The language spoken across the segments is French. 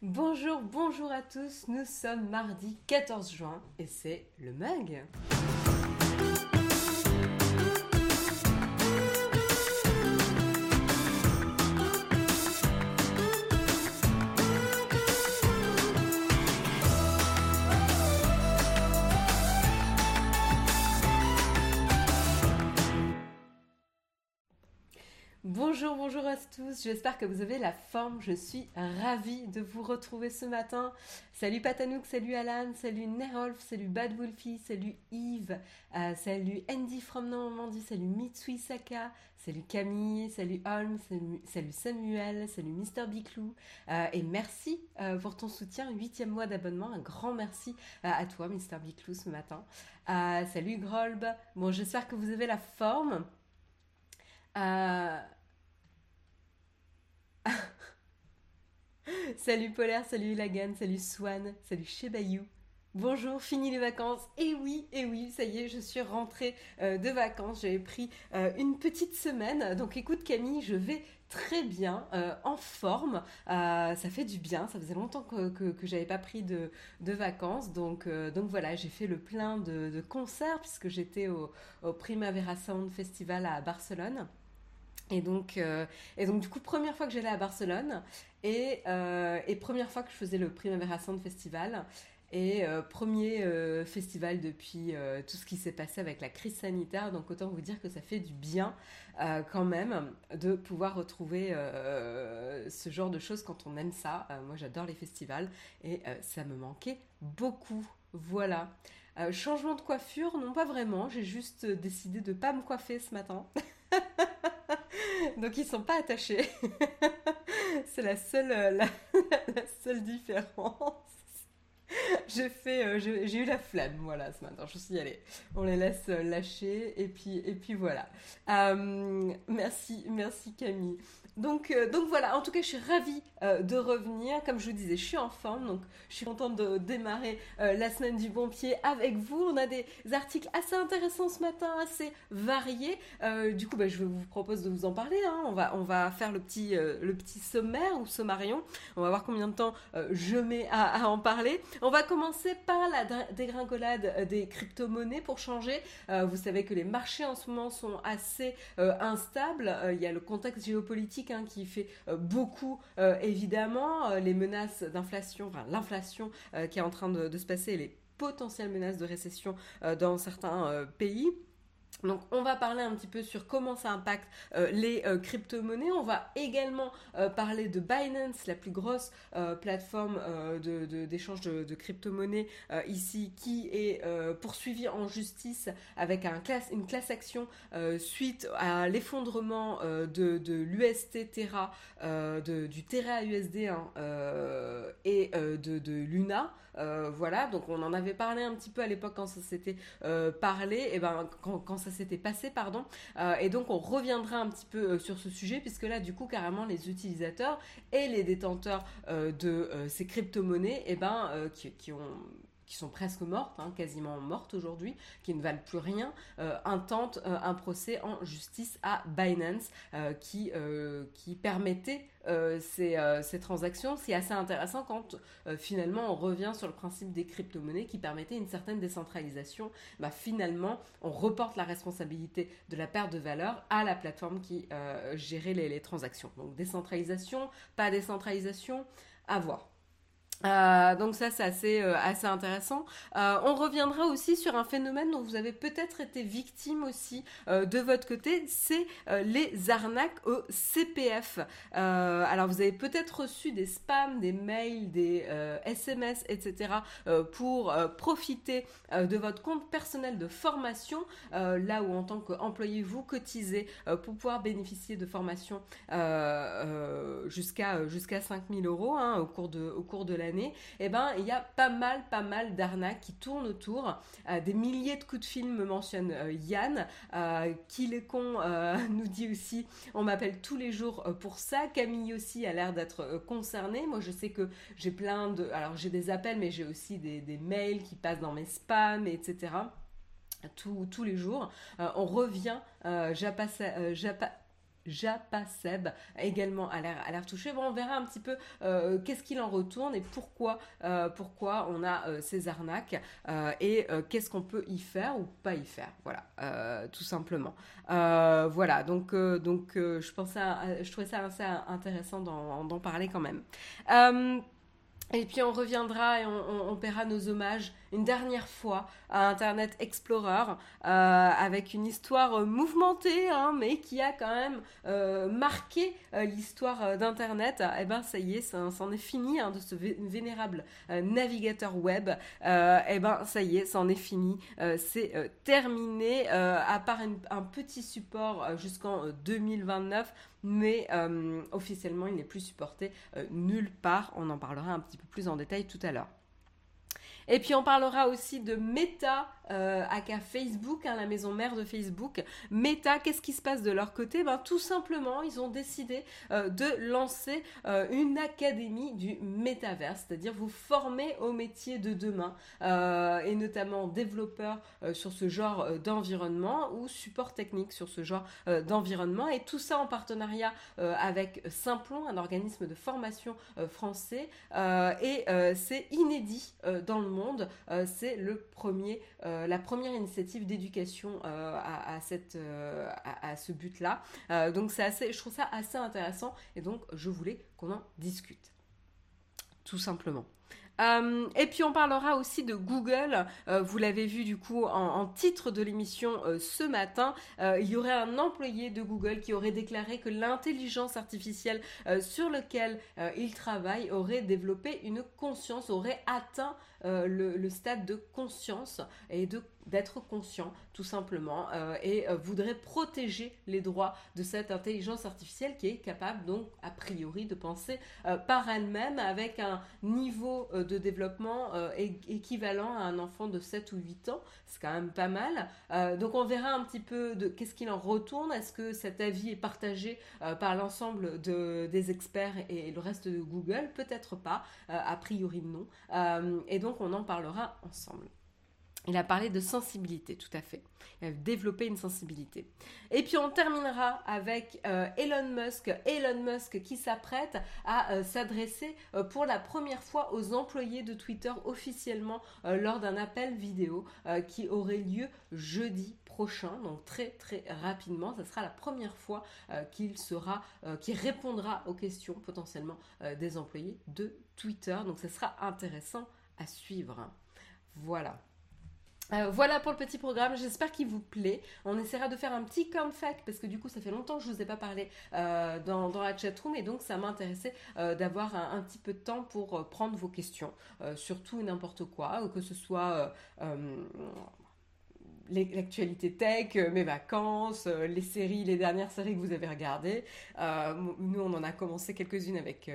Bonjour, bonjour à tous, nous sommes mardi 14 juin et c'est le mug. Tous, j'espère que vous avez la forme, je suis ravie de vous retrouver ce matin. Salut Patanouk, salut Alan, salut Nerolf, salut Bad Wolfie, salut Yves, euh, salut Andy from Normandie, salut Mitsui Saka, salut Camille, salut Holm, salut, Samuel, salut Mister Biclou euh, et merci euh, pour ton soutien, huitième mois d'abonnement, un grand merci à toi Mister Biclou ce matin. salut Grolb, bon j'espère que vous avez la forme. salut Polaire, salut Lagan, salut Swan, salut Chebayou. Bonjour, fini les vacances. Et oui, et oui, ça y est, je suis rentrée euh, de vacances. J'avais pris euh, une petite semaine. Donc écoute Camille, je vais très bien, euh, en forme. ça fait du bien. Ça faisait longtemps que, que, j'avais pas pris de, vacances. Donc, voilà, j'ai fait le plein de, concerts puisque j'étais au Primavera Sound Festival à Barcelone. Et donc, euh, et donc, du coup, première fois que j'allais à Barcelone et, euh, première fois que je faisais le Primavera Sound Festival et euh, premier festival depuis tout ce qui s'est passé avec la crise sanitaire. Donc, autant vous dire que ça fait du bien quand même de pouvoir retrouver ce genre de choses quand on aime ça. moi, j'adore les festivals et ça me manquait beaucoup. Voilà. changement de coiffure, non pas vraiment. J'ai juste décidé de pas me coiffer ce matin. Donc ils sont pas attachés. c'est la seule, euh, la, seule différence. J'ai fait, euh, j'ai eu la flamme, voilà, ce matin. Je suis dit, allez, on les laisse euh, lâcher, et puis, et puis voilà. merci, merci Camille. Donc, euh, donc voilà, en tout cas, je suis ravie euh, de revenir. Comme je vous disais, je suis en forme, donc je suis contente de démarrer euh, la semaine du bon pied avec vous. On a des articles assez intéressants ce matin, assez variés. du coup, bah, je vous propose de vous en parler. Hein. On, va, faire le petit, le petit sommaire ou sommarion. On va voir combien de temps je mets à, à, en parler. On va commencer par la dégringolade des crypto-monnaies pour changer. vous savez que les marchés en ce moment sont assez instables. Il y a le contexte géopolitique Hein, qui fait euh, beaucoup, euh, évidemment, euh, les menaces d'inflation, enfin l'inflation qui est en train de, de, se passer, les potentielles menaces de récession dans certains pays. Donc on va parler un petit peu sur comment ça impacte euh, les euh, crypto-monnaies. On va également euh, parler de Binance, la plus grosse plateforme d'échange de, crypto-monnaies ici, qui est poursuivie en justice avec une classe action suite à l'effondrement de, l'UST Terra, du Terra USD et de, Luna. Voilà, donc on en avait parlé un petit peu à l'époque quand ça s'était parlé. Et ben quand, quand ça s'était passé, pardon. Euh, et donc on reviendra un petit peu euh, sur ce sujet, puisque là, du coup, carrément, les utilisateurs et les détenteurs euh, de ces crypto-monnaies, et ben, qui, ont qui sont presque mortes, hein, quasiment mortes aujourd'hui, qui ne valent plus rien, intentent un procès en justice à Binance qui, qui permettait euh, euh, ces, transactions, c'est assez intéressant quand euh, finalement on revient sur le principe des crypto-monnaies qui permettait une certaine décentralisation. Bah, finalement, on reporte la responsabilité de la perte de valeur à la plateforme qui gérait les, les transactions. Donc décentralisation, pas décentralisation, à voir. Euh, donc ça c'est assez euh, assez intéressant. Euh, on reviendra aussi sur un phénomène dont vous avez peut-être été victime aussi de votre côté, c'est les arnaques au CPF. alors vous avez peut-être reçu des spams, des mails, des SMS, etc. pour profiter de votre compte personnel de formation, là où en tant qu'employé vous cotisez pour pouvoir bénéficier de formation jusqu'à jusqu'à 5000 euros hein, au cours de au cours de l'année et eh ben il y a pas mal, pas mal d'arnaques qui tournent autour. Euh, des milliers de coups de fil me mentionne euh, Yann, euh, qui les con nous dit aussi, on m'appelle tous les jours pour ça. Camille aussi a l'air d'être concernée. Moi je sais que j'ai plein de, alors j'ai des appels, mais j'ai aussi des, mails qui passent dans mes spams, etc. Tous, tous les jours. on revient, Japaseb également a l'air touché. Bon, on verra un petit peu qu'est-ce qu'il en retourne et pourquoi, pourquoi on a ces arnaques et qu'est-ce qu'on peut y faire ou pas y faire. Voilà, tout simplement. voilà, donc, donc je, pensais je trouvais ça assez intéressant d'en parler quand même. et puis on reviendra et on, paiera nos hommages une dernière fois à Internet Explorer euh, avec une histoire mouvementée, hein, mais qui a quand même euh, marqué euh, l'histoire d'Internet. Eh ben ça y est, c'en est fini hein, de ce vénérable navigateur web. eh ben ça y est, ça en est fini. c'est terminé, à part un petit support jusqu'en 2029 mais officiellement il n'est plus supporté nulle part. On en parlera un petit peu plus en détail tout à l'heure. Et puis on parlera aussi de Meta, euh, Facebook, hein, la maison mère de Facebook. Meta, qu'est-ce qui se passe de leur côté? Ben, Tout simplement, ils ont décidé euh, de lancer euh, une académie du métaverse, c'est-à-dire vous former au métier de demain, et notamment développeurs sur ce genre d'environnement ou support technique sur ce genre d'environnement. Et tout ça en partenariat avec Simplon, un organisme de formation français. et c'est inédit dans le monde. Euh, c'est le premier, euh, la première initiative d'éducation euh, à, cette, à, ce but-là. donc c'est assez, je trouve ça assez intéressant et donc je voulais qu'on en discute. Tout simplement. Et puis on parlera aussi de Google. vous l'avez vu du coup en, titre de l'émission ce matin. il y aurait un employé de Google qui aurait déclaré que l'intelligence artificielle sur laquelle il travaille aurait développé une conscience, aurait atteint euh, le, stade de conscience et de d'être conscient tout simplement euh, et euh, voudrait protéger les droits de cette intelligence artificielle qui est capable donc a priori de penser par elle-même avec un niveau de développement équivalent à un enfant de 7 ou 8 ans. C'est quand même pas mal. donc on verra un petit peu de qu'est-ce qu'il en retourne. Est-ce que cet avis est partagé par l'ensemble de, des experts et, le reste de Google? Peut-être pas. a priori non. et donc on en parlera ensemble. Il a parlé de sensibilité, tout à fait. Il a développé une sensibilité. Et puis on terminera avec euh, Elon Musk. Elon Musk qui s'apprête à euh, s'adresser euh, pour la première fois aux employés de Twitter officiellement lors d'un appel vidéo qui aurait lieu jeudi prochain, donc très très rapidement. Ce sera la première fois qu'il sera, qu'il répondra aux questions potentiellement des employés de Twitter. Donc ce sera intéressant à suivre. Voilà. Euh, voilà pour le petit programme, j'espère qu'il vous plaît. On essaiera de faire un petit fact parce que du coup ça fait longtemps que je ne vous ai pas parlé euh, dans, dans, la chatroom et donc ça m'intéressait euh, d'avoir un, petit peu de temps pour prendre vos questions, surtout n'importe quoi, que ce soit l'actualité tech, mes vacances, les séries, les dernières séries que vous avez regardées. nous on en a commencé quelques-unes avec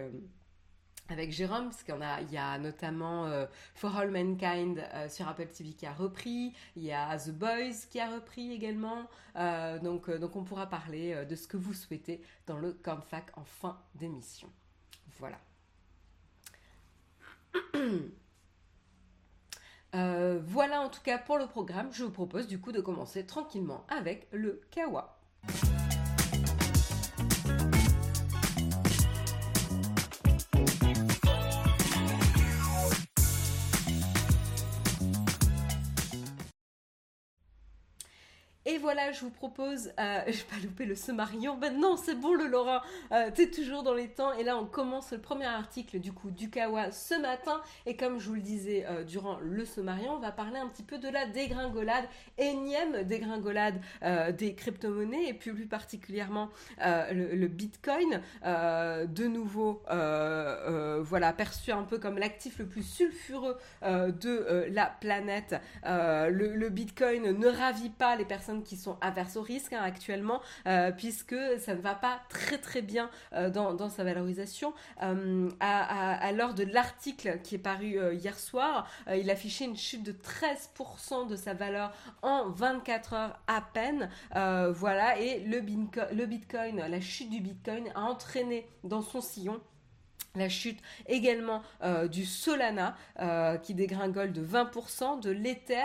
avec Jérôme, parce qu'il y, a notamment euh, For All Mankind euh, sur Apple TV qui a repris, il y a The Boys qui a repris également, euh, donc, donc on pourra parler de ce que vous souhaitez dans le Cornfac en fin d'émission. Voilà. voilà en tout cas pour le programme, je vous propose du coup de commencer tranquillement avec le Kawa. Voilà, je vous propose, euh, je vais pas louper le Sommarion, non, c'est bon le Laurent, euh, t'es toujours dans les temps. Et là, on commence le premier article du coup du Kawa ce matin. Et comme je vous le disais euh, durant le Sommarion, on va parler un petit peu de la dégringolade, énième dégringolade des crypto-monnaies et plus, plus particulièrement le, Bitcoin, de nouveau, voilà, perçu un peu comme l'actif le plus sulfureux de la planète. Le Bitcoin ne ravit pas les personnes qui sont averses au risque hein, actuellement, euh, puisque ça ne va pas très très bien euh, dans, sa valorisation. Euh, à, l'heure de l'article qui est paru hier soir, il affichait une chute de 13% de sa valeur en 24 heures à peine. voilà, et le, le Bitcoin, la chute du Bitcoin a entraîné dans son sillon la chute également euh, du Solana euh, qui dégringole de 20%, de l'Ether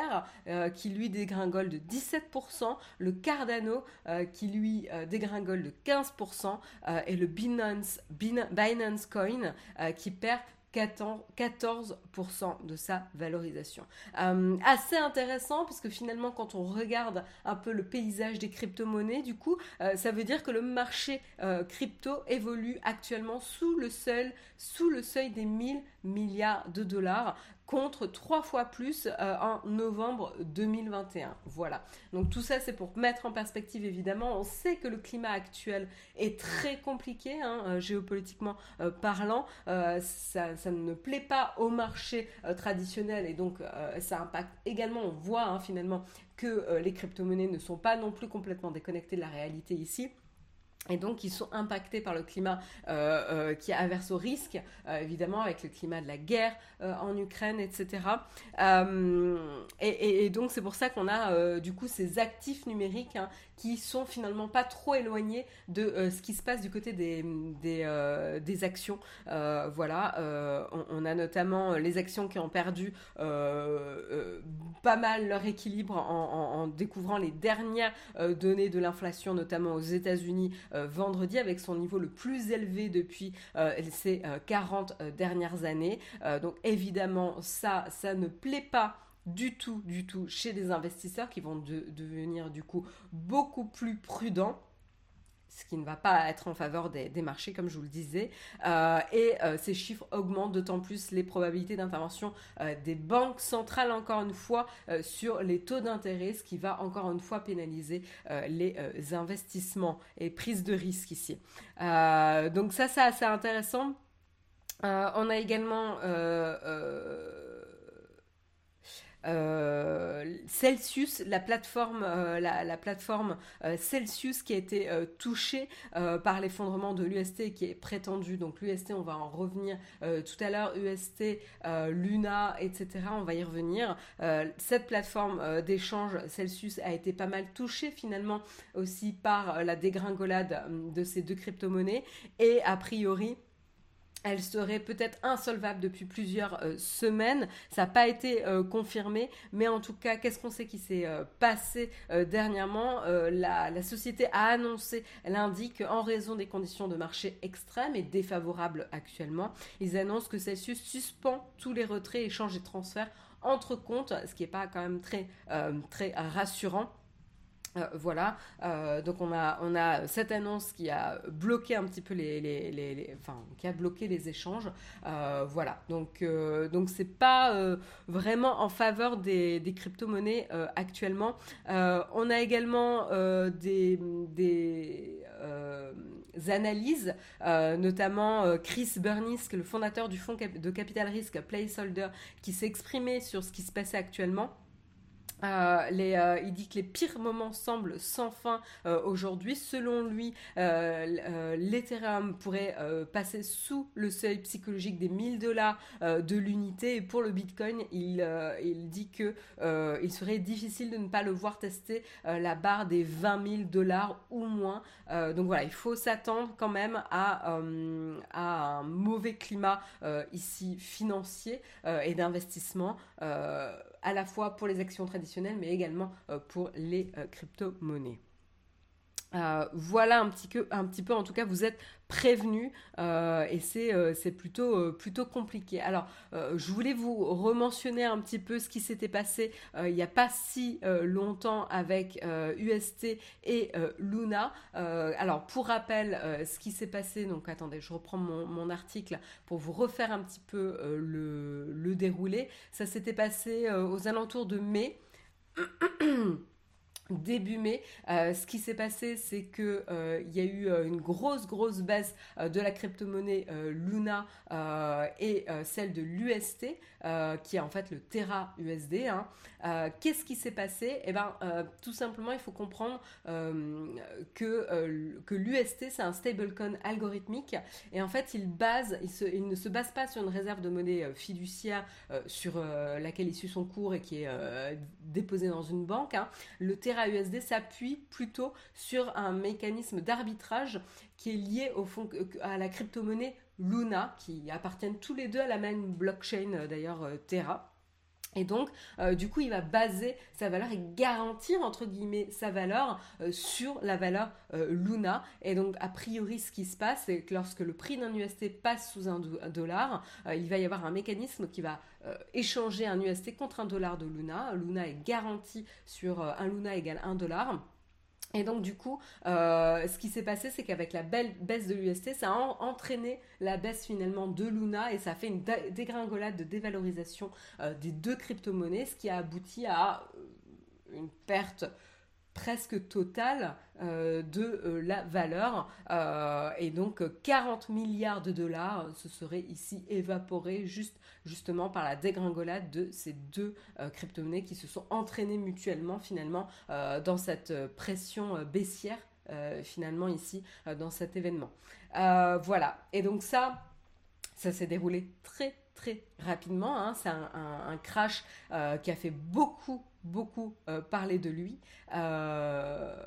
euh, qui lui dégringole de 17%, le Cardano qui lui dégringole de 15% et le Binance, Binance Coin qui perd 14% de sa valorisation. Euh, assez intéressant puisque finalement quand on regarde un peu le paysage des crypto-monnaies, du coup, euh, ça veut dire que le marché euh, crypto évolue actuellement sous le sous le seuil des 1000 milliards de dollars contre trois fois plus euh, en novembre 2021. Voilà. Donc tout ça, c'est pour mettre en perspective, évidemment. On sait que le climat actuel est très compliqué, hein, euh, géopolitiquement euh, parlant. Ça, ne plaît pas au marché traditionnel et donc ça impacte également, on voit hein, finalement que les crypto-monnaies ne sont pas non plus complètement déconnectées de la réalité ici et donc ils sont impactés par le climat euh, euh, qui averse au risque, euh, évidemment avec le climat de la guerre en Ukraine, etc. Et, donc c'est pour ça qu'on a du coup ces actifs numériques hein, qui sont finalement pas trop éloignés de ce qui se passe du côté des, des, actions. voilà, on, a notamment les actions qui ont perdu pas mal leur équilibre en, en découvrant les dernières données de l'inflation, notamment aux États-Unis vendredi avec son niveau le plus élevé depuis euh, ces 40 euh, dernières années. donc évidemment, ça, ça ne plaît pas du tout, du tout chez les investisseurs qui vont devenir du coup beaucoup plus prudents ce qui ne va pas être en faveur des, marchés, comme je vous le disais. Euh, et euh, ces chiffres augmentent d'autant plus les probabilités d'intervention euh, des banques centrales, encore une fois, sur les taux d'intérêt, ce qui va encore une fois pénaliser les investissements et prises de risque ici. donc ça, c'est assez intéressant. on a également Celsius, la plateforme, euh, euh, Celsius qui a été touchée par l'effondrement de l'UST qui est prétendu. Donc l'UST, on va en revenir tout à l'heure. UST, Luna, etc. On va y revenir. cette plateforme d'échange Celsius a été pas mal touchée finalement aussi par la dégringolade de ces deux crypto-monnaies et a priori elle serait peut-être insolvable depuis plusieurs euh, semaines. Ça n'a pas été euh, confirmé, mais en tout cas, qu'est-ce qu'on sait qui s'est euh, passé dernièrement? La, société a annoncé, indique qu'en raison des conditions de marché extrêmes et défavorables actuellement, ils annoncent que Celsius suspend tous les retraits, échanges et transferts entre comptes, ce qui n'est pas quand même très rassurant. Euh, voilà, euh, donc on a, cette annonce qui a bloqué un petit peu les, les, enfin, qui a bloqué les échanges, euh, voilà. Donc, donc c'est pas vraiment en faveur des, des crypto-monnaies actuellement. on a également des, des analyses, notamment Chris Bernisk, le fondateur du fonds de capital risque Placeholder, qui s'est exprimé sur ce qui se passait actuellement. Euh, euh, il dit que les pires moments semblent sans fin euh, aujourd'hui. Selon lui, l'Ethereum pourrait passer sous le seuil psychologique des 1000 dollars de l'unité. Et pour le Bitcoin, il, il dit que il serait difficile de ne pas le voir tester la barre des 20 000 dollars ou moins. donc voilà, il faut s'attendre quand même à, à un mauvais climat ici financier et d'investissement à la fois pour les actions traditionnelles, mais également euh, pour les euh, crypto-monnaies. Euh, voilà un petit, peu, en tout cas, vous êtes prévenus et c'est plutôt, plutôt compliqué. Alors, je voulais vous rementionner un petit peu ce qui s'était passé il n'y a pas si longtemps avec UST et Luna. alors, pour rappel, ce qui s'est passé, donc attendez, je reprends mon, article pour vous refaire un petit peu le déroulé. Ça s'était passé aux alentours de mai. début mai, euh, ce qui s'est passé, c'est que euh, il y a eu euh, une grosse grosse baisse de la crypto-monnaie Luna et celle de l'UST, qui est en fait le Terra USD. Hein. Qu'est-ce qui s'est passé? Eh ben, tout simplement, il faut comprendre que que l'UST c'est un stablecoin algorithmique et en fait, il base, il, ne se base pas sur une réserve de monnaie fiduciaire sur laquelle il suit son cours et qui est déposée dans une banque. Hein. Le Terra USD s'appuie plutôt sur un mécanisme d'arbitrage qui est lié au fond, à la crypto-monnaie Luna, qui appartiennent tous les deux à la même blockchain d'ailleurs Terra. Et donc, euh, du coup, il va baser sa valeur et garantir, entre guillemets, sa valeur euh, sur la valeur euh, Luna. Et donc, a priori, ce qui se passe, c'est que lorsque le prix d'un UST passe sous un, dollar, il va y avoir un mécanisme qui va échanger un UST contre un dollar de Luna. Luna est garanti sur un Luna égale un dollar. Et donc du coup, euh, ce qui s'est passé, c'est qu'avec la belle baisse de l'UST, ça a entraîné la baisse finalement de Luna et ça a fait une dégringolade de dévalorisation euh, des deux crypto-monnaies, ce qui a abouti à euh, une perte presque totale euh, de euh, la valeur. Euh, et donc 40 milliards de dollars se seraient ici évaporés juste, justement par la dégringolade de ces deux crypto-monnaies qui se sont entraînées mutuellement finalement dans cette pression baissière finalement ici dans cet événement. voilà. Et donc ça, ça s'est déroulé très très rapidement. Hein. C'est un, crash qui a fait beaucoup beaucoup euh, parlé de lui. Euh,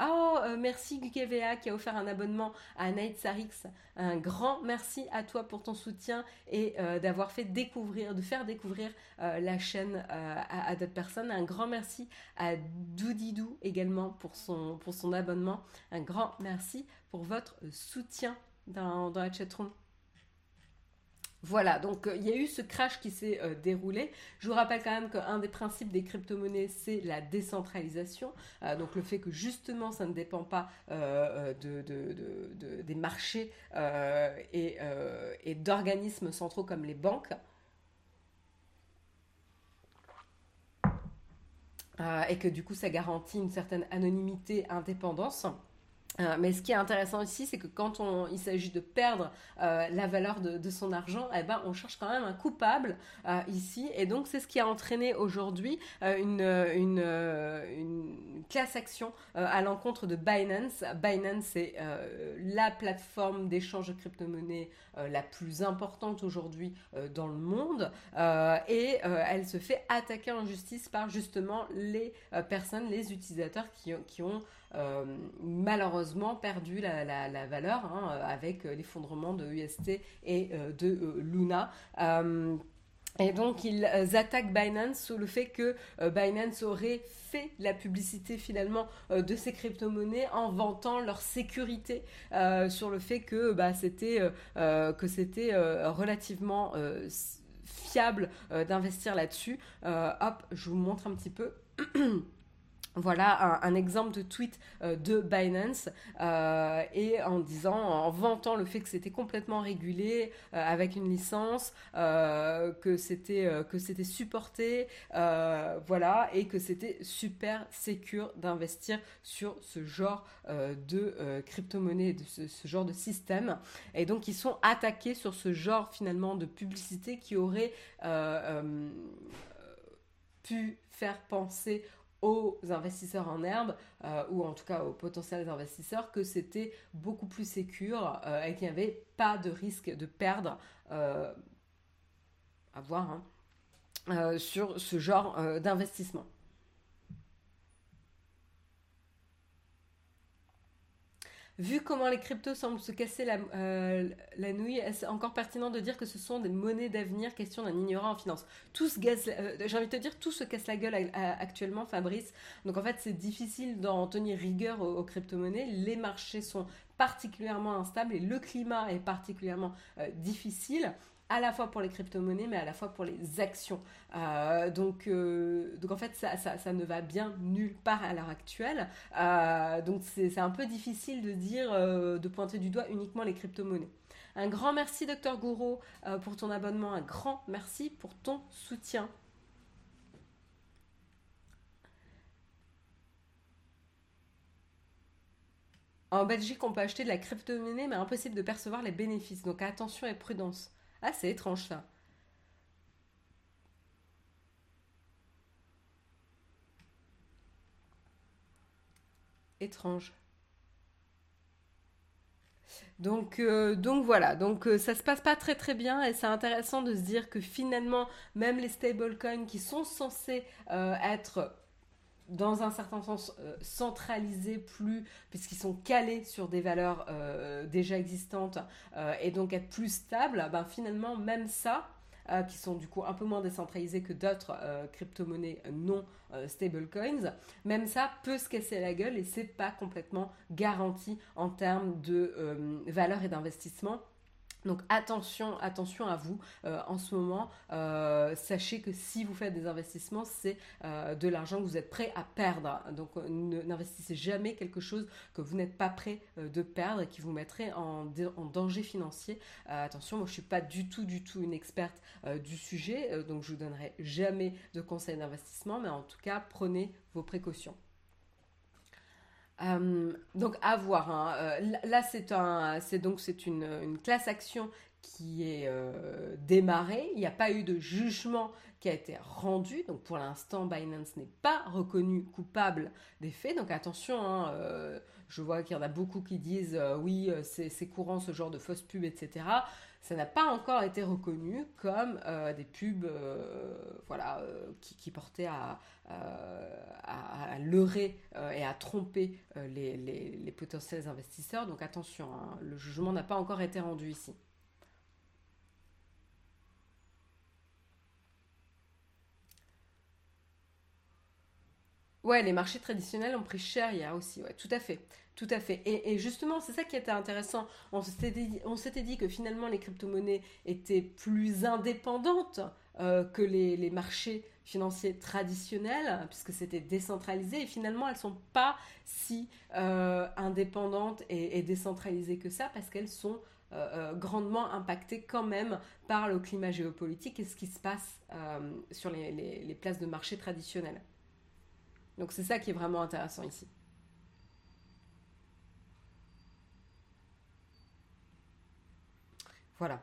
oh, euh, merci GukeVA qui a offert un abonnement à Night Sarix. Un grand merci à toi pour ton soutien et d'avoir fait découvrir, de faire découvrir la chaîne à, d'autres personnes. Un grand merci à Doudidou également pour son, pour son abonnement. Un grand merci pour votre soutien dans, dans la chatroom. Voilà, donc euh, il y a eu ce crash qui s'est euh, déroulé. Je vous rappelle quand même qu'un des principes des crypto-monnaies, c'est la décentralisation. Euh, donc le fait que justement, ça ne dépend pas de, des marchés et, et d'organismes centraux comme les banques. et que du coup, ça garantit une certaine anonymité, indépendance. Euh, mais ce qui est intéressant ici, c'est que quand on, il s'agit de perdre euh, la valeur de, son argent, eh ben, on cherche quand même un coupable euh, ici. Et donc, c'est ce qui a entraîné aujourd'hui une, une, une, classe action à l'encontre de Binance. Binance, c'est la plateforme d'échange de crypto-monnaies la plus importante aujourd'hui dans le monde. et elle se fait attaquer en justice par justement les personnes, les utilisateurs qui, qui ont euh, malheureusement perdu la, valeur hein, avec l'effondrement de UST et euh, de euh, Luna. Et donc ils attaquent Binance sur le fait que Binance aurait fait la publicité finalement de ces crypto-monnaies en vantant leur sécurité sur le fait que bah, c'était que c'était relativement fiable d'investir là-dessus. hop, je vous montre un petit peu. Voilà un, exemple de tweet euh, de Binance euh, et en disant, en vantant le fait que c'était complètement régulé euh, avec une licence, que c'était que c'était supporté, voilà, et que c'était super sécure d'investir sur ce genre de crypto-monnaie, de ce, ce, genre de système. Et donc ils sont attaqués sur ce genre finalement de publicité qui aurait pu faire penser aux investisseurs en herbe, euh, ou en tout cas aux potentiels investisseurs, que c'était beaucoup plus sécure euh, et qu'il n'y avait pas de risque de perdre, euh, à voir, hein, sur ce genre d'investissement. Vu comment les cryptos semblent se casser la, euh, nouille, est-ce encore pertinent de dire que ce sont des monnaies d'avenir, question d'un ignorant en finance Tout se euh, j'ai envie de te dire, tout se casse la gueule actuellement, Fabrice. Donc en fait, c'est difficile d'en tenir rigueur aux, crypto-monnaies. Les marchés sont particulièrement instables et le climat est particulièrement euh, difficile à la fois pour les crypto-monnaies, mais à la fois pour les actions. Euh, donc, euh, donc en fait, ça, ça, ne va bien nulle part à l'heure actuelle. Euh, donc c'est un peu difficile de dire, de pointer du doigt uniquement les crypto-monnaies. Un grand merci, Dr Gouraud, pour ton abonnement. Un grand merci pour ton soutien. En Belgique, on peut acheter de la crypto-monnaie, mais impossible de percevoir les bénéfices. Donc attention et prudence. Ah, c'est étrange ça. Étrange. Donc, euh, donc voilà, donc euh, ça se passe pas très très bien et c'est intéressant de se dire que finalement, même les stablecoins qui sont censés euh, être dans un certain sens centralisés plus, puisqu'ils sont calés sur des valeurs déjà existantes et donc être plus stables, ben finalement même ça, qui sont du coup un peu moins décentralisés que d'autres crypto-monnaies non stablecoins, même ça peut se casser la gueule et c'est pas complètement garanti en termes de valeur et d'investissement donc attention, attention à vous euh, en ce moment. Euh, sachez que si vous faites des investissements, c'est euh, de l'argent que vous êtes prêt à perdre. Donc n'investissez jamais quelque chose que vous n'êtes pas prêt de perdre et qui vous mettrait en, danger financier. attention, moi je suis pas du tout, du tout une experte du sujet, donc je vous donnerai jamais de conseils d'investissement, mais en tout cas prenez vos précautions. Euh, donc à voir. Hein. Euh, là, c'est donc c'est une, classe action qui est euh, démarrée. Il n'y a pas eu de jugement qui a été rendu. Donc pour l'instant, Binance n'est pas reconnu coupable des faits. Donc attention. Hein, je vois qu'il y en a beaucoup qui disent oui, c'est courant ce genre de fausses pubs, etc ça n'a pas encore été reconnu comme euh, des pubs euh, voilà, euh, qui, portaient à, leurrer et à tromper les, potentiels investisseurs. Donc attention, hein, le jugement n'a pas encore été rendu ici. Ouais, les marchés traditionnels ont pris cher hier aussi, ouais, tout à fait. Tout à fait. Et, justement, c'est ça qui était intéressant. On s'était dit, que finalement les crypto-monnaies étaient plus indépendantes euh, que les, marchés financiers traditionnels, puisque c'était décentralisé. Et finalement, elles ne sont pas si euh, indépendantes et, décentralisées que ça, parce qu'elles sont euh, grandement impactées quand même par le climat géopolitique et ce qui se passe sur les places de marché traditionnelles. Donc c'est ça qui est vraiment intéressant ici. Voilà.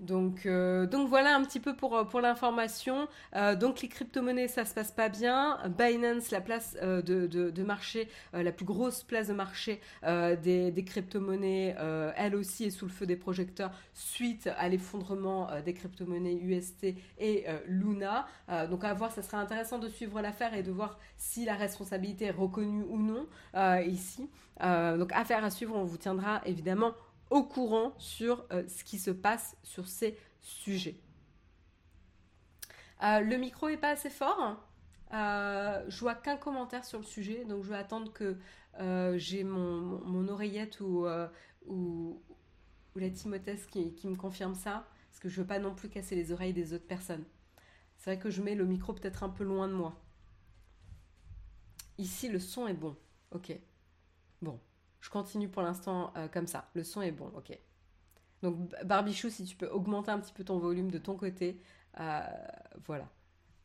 Donc, euh, donc voilà un petit peu pour, euh, pour l'information. Euh, donc les crypto-monnaies, ça se passe pas bien. Binance, la place de, de, marché, la plus grosse place de marché des, des crypto-monnaies, elle aussi est sous le feu des projecteurs suite à l'effondrement des crypto-monnaies UST et Luna. donc à voir, ça serait intéressant de suivre l'affaire et de voir si la responsabilité est reconnue ou non ici. donc affaire à suivre, on vous tiendra évidemment au courant sur euh, ce qui se passe sur ces sujets. Euh, le micro est pas assez fort. Euh, je vois qu'un commentaire sur le sujet, donc je vais attendre que j'ai mon, oreillette ou, ou, la Timothée qui, qui, me confirme ça, parce que je veux pas non plus casser les oreilles des autres personnes. C'est vrai que je mets le micro peut-être un peu loin de moi. Ici, le son est bon. Ok. Bon. Je continue pour l'instant euh, comme ça. Le son est bon, ok. Donc Barbichou, si tu peux augmenter un petit peu ton volume de ton côté, euh, voilà.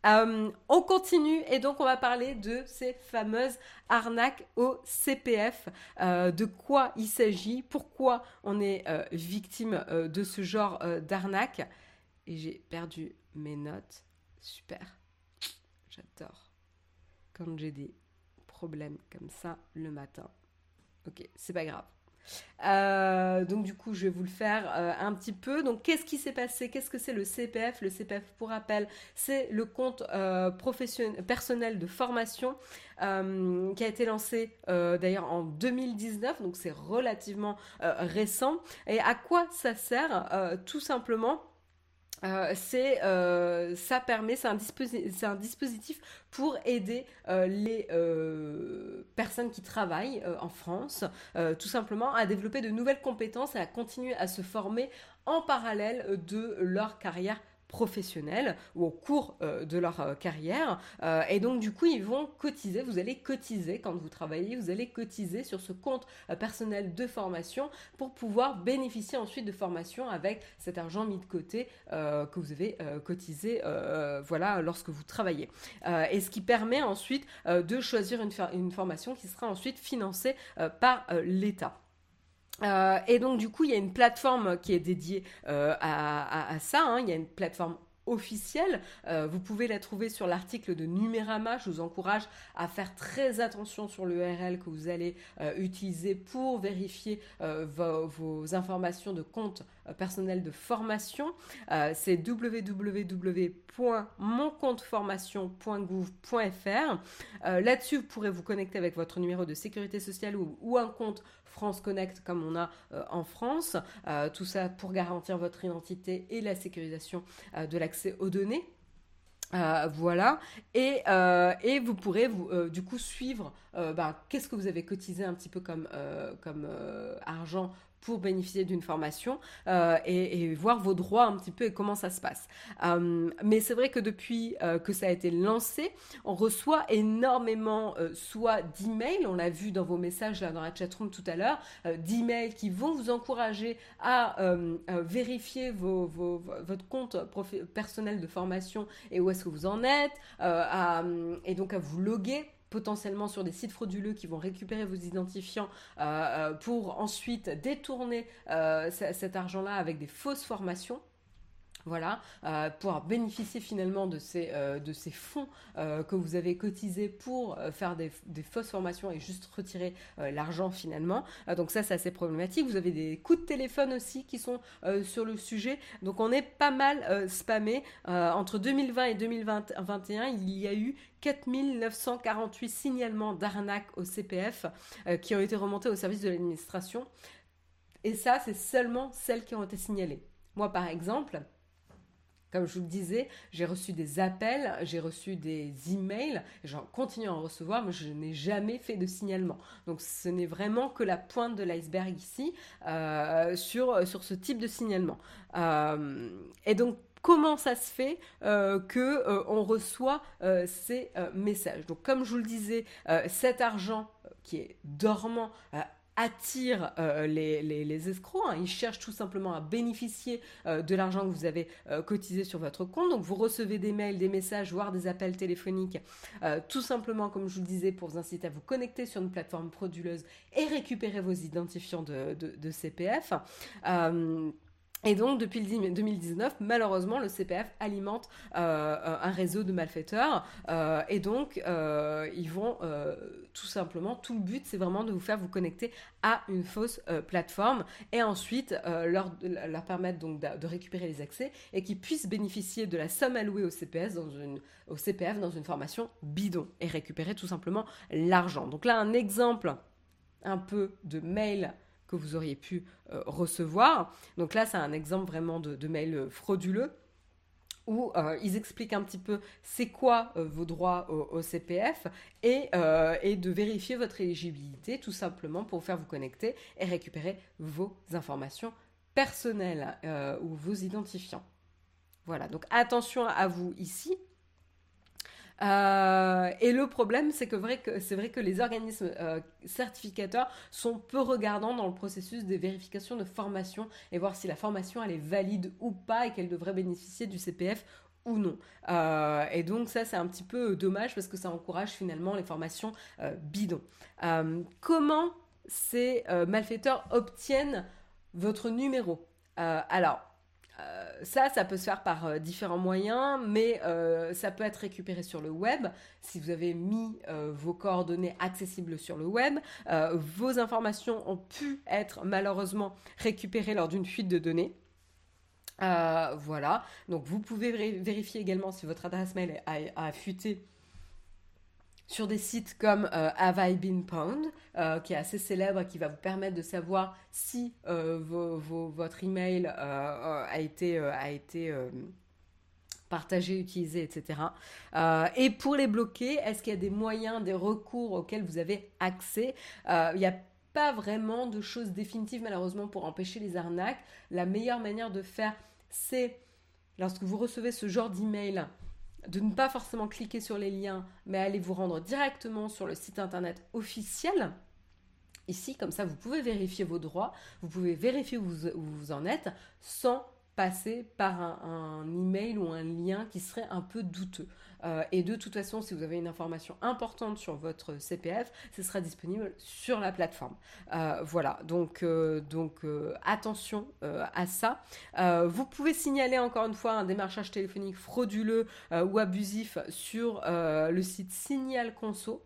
Euh, on continue et donc on va parler de ces fameuses arnaques au CPF. de quoi il s'agit Pourquoi on est victime de ce genre d'arnaque Et j'ai perdu mes notes. Super. J'adore quand j'ai des problèmes comme ça le matin. Ok, c'est pas grave. Euh, donc du coup, je vais vous le faire euh, un petit peu. Donc, qu'est-ce qui s'est passé? Qu'est-ce que c'est le CPF Le CPF, pour rappel, c'est le compte euh, personnel de formation qui a été lancé d'ailleurs en 2019. Donc, c'est relativement récent. Et à quoi ça sert? Tout simplement euh, c'est euh, c'est un, un, dispositif pour aider euh, les personnes qui travaillent en France tout simplement à développer de nouvelles compétences et à continuer à se former en parallèle de leur carrière professionnels ou au cours euh, de leur euh, carrière. Euh, et donc, du coup, ils vont cotiser. Vous allez cotiser quand vous travaillez, vous allez cotiser sur ce compte personnel de formation pour pouvoir bénéficier ensuite de formation avec cet argent mis de côté que vous avez cotisé voilà, lorsque vous travaillez. et ce qui permet ensuite de choisir une, une, formation qui sera ensuite financée par l'État. Euh, et donc du coup, il y a une plateforme qui est dédiée euh, à, ça. Hein. Il y a une plateforme officielle. Euh, vous pouvez la trouver sur l'article de Numérama. Je vous encourage à faire très attention sur l'URL que vous allez utiliser pour vérifier vos, informations de compte personnel de formation. C'est www.moncompteformation.gouv.fr. Là-dessus, vous pourrez vous connecter avec votre numéro de sécurité sociale ou un compte France Connect comme on a euh, en France. Euh, tout ça pour garantir votre identité et la sécurisation euh, de l'accès aux données. voilà, et, et, vous pourrez vous, du coup suivre ben, qu'est-ce que vous avez cotisé un petit peu comme, comme argent pour bénéficier d'une formation euh, et, voir vos droits un petit peu et comment ça se passe. Euh, mais c'est vrai que depuis euh, que ça a été lancé, on reçoit énormément soit d'emails, on l'a vu dans vos messages dans la chatroom tout à l'heure, d'emails qui vont vous encourager à vérifier votre compte personnel de formation et où est-ce que vous en êtes, et donc à vous loguer potentiellement sur des sites frauduleux qui vont récupérer vos identifiants euh, euh, pour ensuite détourner euh, cet argent-là avec des fausses formations. Voilà, euh, pouvoir bénéficier finalement de ces, euh, de ces fonds euh, que vous avez cotisés pour faire des, fausses formations et juste retirer l'argent finalement. donc ça, c'est assez problématique. Vous avez des coups de téléphone aussi qui sont sur le sujet. Donc on est pas mal spammé. entre 2020 et 2021, il y a eu 4948 signalements d'arnaque au CPF qui ont été remontés au service de l'administration. Et ça, c'est seulement celles qui ont été signalées. Moi, par exemple, comme je vous le disais, j'ai reçu des appels, j'ai reçu des emails, j'en continue à en recevoir, mais je n'ai jamais fait de signalement. Donc ce n'est vraiment que la pointe de l'iceberg ici euh, sur, sur ce type de signalement. Euh, et donc comment ça se fait euh, que on reçoit ces messages? Donc comme je vous le disais, cet argent qui est dormant attire euh, les, escrocs. Hein. Ils cherchent tout simplement à bénéficier euh, de l'argent que vous avez euh, cotisé sur votre compte. Donc vous recevez des mails, des messages, voire des appels téléphoniques, tout simplement, comme je vous le disais, pour vous inciter à vous connecter sur une plateforme frauduleuse et récupérer vos identifiants de, de CPF. Et donc, depuis le 2019, malheureusement, le CPF alimente euh, un réseau de malfaiteurs. Euh, et donc, euh, ils vont tout simplement, tout le but, c'est vraiment de vous faire vous connecter à une fausse plateforme et ensuite leur, leur permettre donc de, récupérer les accès et qu'ils puissent bénéficier de la somme allouée au dans une, au CPF dans une formation bidon et récupérer tout simplement l'argent. Donc là, un exemple un peu de mail vous auriez pu euh, recevoir. Donc là, c'est un exemple vraiment de, mail euh, frauduleux où euh, ils expliquent un petit peu c'est quoi vos droits au, CPF et, de vérifier votre éligibilité tout simplement pour faire vous connecter et récupérer vos informations personnelles ou vos identifiants. Voilà, donc attention à vous ici. Euh, et le problème, c'est que, c'est vrai que les organismes euh, certificateurs sont peu regardants dans le processus des vérifications de formation et voir si la formation elle est valide ou pas et qu'elle devrait bénéficier du CPF ou non. Euh, et donc ça, c'est un petit peu dommage parce que ça encourage finalement les formations bidons. comment ces malfaiteurs obtiennent votre numéro? Alors, ça, ça peut se faire par euh, différents moyens, mais euh, ça peut être récupéré sur le web. Si vous avez mis vos coordonnées accessibles sur le web, vos informations ont pu être malheureusement récupérées lors d'une fuite de données. voilà, donc vous pouvez vérifier également si votre adresse mail a fuité sur des sites comme euh, Have I Been Pwned, euh, qui est assez célèbre qui va vous permettre de savoir si euh, votre email a été, a été partagé, utilisé, etc. et pour les bloquer, est-ce qu'il y a des moyens, des recours auxquels vous avez accès? Il n'y a pas vraiment de choses définitives malheureusement pour empêcher les arnaques. La meilleure manière de faire, c'est lorsque vous recevez ce genre d'email, de ne pas forcément cliquer sur les liens, mais aller vous rendre directement sur le site internet officiel. Ici, comme ça, vous pouvez vérifier vos droits, vous pouvez vérifier où vous, en êtes sans passer par un, email ou un lien qui serait un peu douteux. Euh, et de toute façon, si vous avez une information importante sur votre CPF, ce sera disponible sur la plateforme. Euh, voilà, donc, euh, donc attention à ça. vous pouvez signaler encore une fois un démarchage téléphonique frauduleux ou abusif sur le site Signal Conso.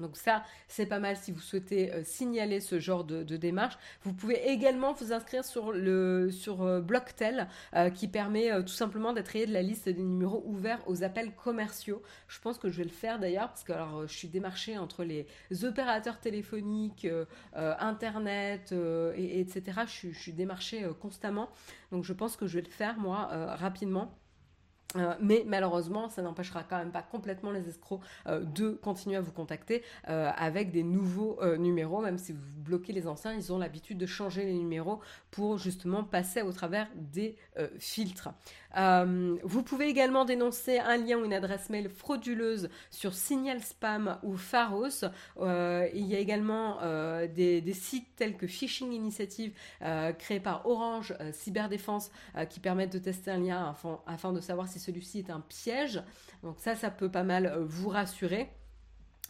Donc ça, c'est pas mal si vous souhaitez euh, signaler ce genre de, démarche. Vous pouvez également vous inscrire sur le sur euh, Blocktel euh, qui permet tout simplement d'attrayer de la liste des numéros ouverts aux appels commerciaux. Je pense que je vais le faire d'ailleurs parce que alors je suis démarchée entre les opérateurs téléphoniques, internet et, etc. Je, je suis démarchée constamment. Donc je pense que je vais le faire moi rapidement. Euh, mais malheureusement, ça n'empêchera quand même pas complètement les escrocs euh, de continuer à vous contacter euh, avec des nouveaux numéros, même si vous bloquez les anciens, ils ont l'habitude de changer les numéros pour justement passer au travers des filtres. vous pouvez également dénoncer un lien ou une adresse mail frauduleuse sur Signal Spam ou Pharos. il y a également des, sites tels que Phishing Initiative créés par Orange Cyberdéfense qui permettent de tester un lien afin, afin de savoir si celui-ci est un piège. Donc ça, ça peut pas mal euh, vous rassurer.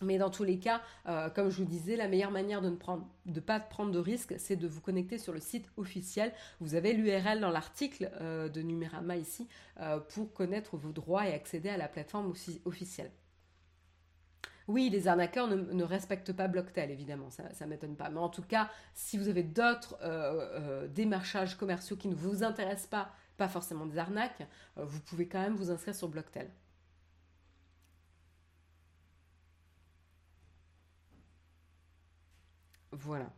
Mais dans tous les cas, euh, comme je vous disais, la meilleure manière de ne pas prendre de risque, c'est de vous connecter sur le site officiel. Vous avez l'URL dans l'article euh, de Numérama ici pour connaître vos droits et accéder à la plateforme aussi officielle. Oui, les arnaqueurs ne, respectent pas Blocktel, évidemment, ça ne m'étonne pas. Mais en tout cas, si vous avez d'autres démarchages commerciaux qui ne vous intéressent pas pas forcément des arnaques, euh, vous pouvez quand même vous inscrire sur Blocktel. Voilà.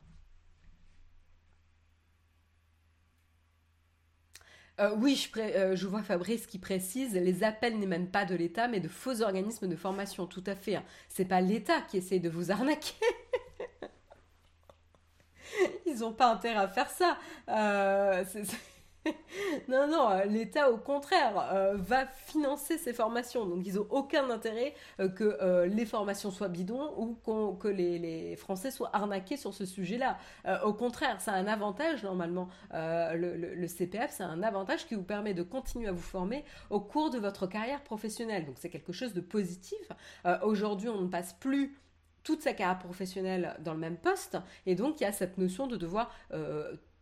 Euh, oui, je, euh, je, vois Fabrice qui précise les appels n'émanent pas de l'État, mais de faux organismes de formation. Tout à fait. Hein. C'est pas l'État qui essaie de vous arnaquer. Ils n'ont pas intérêt à faire ça. non, non, euh, l'État, au contraire, euh, va financer ces formations. Donc, ils n'ont aucun intérêt euh, que les formations soient bidons ou que les, Français soient arnaqués sur ce sujet-là. au contraire, c'est un avantage, normalement. Le, CPF, c'est un avantage qui vous permet de continuer à vous former au cours de votre carrière professionnelle. Donc, c'est quelque chose de positif. Aujourd'hui, on ne passe plus toute sa carrière professionnelle dans le même poste. Et donc, il y a cette notion de devoir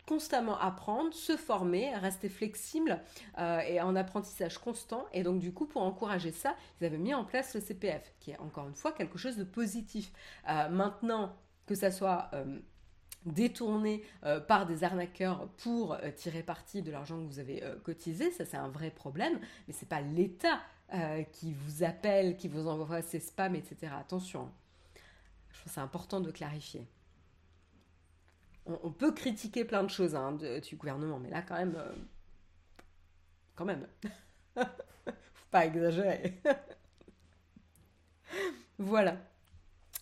constamment apprendre, se former, rester flexible euh, et en apprentissage constant. Et donc du coup, pour encourager ça, ils avaient mis en place le CPF, qui est encore une fois quelque chose de positif. Euh, maintenant, que ça soit euh, détourné par des arnaqueurs pour tirer parti de l'argent que vous avez cotisé, ça c'est un vrai problème, mais c'est pas l'État qui vous appelle, qui vous envoie ses spams, etc. Attention, je trouve c'est important de clarifier on, peut critiquer plein de choses hein, du gouvernement, mais là, quand même, euh, quand même, faut pas exagérer. voilà.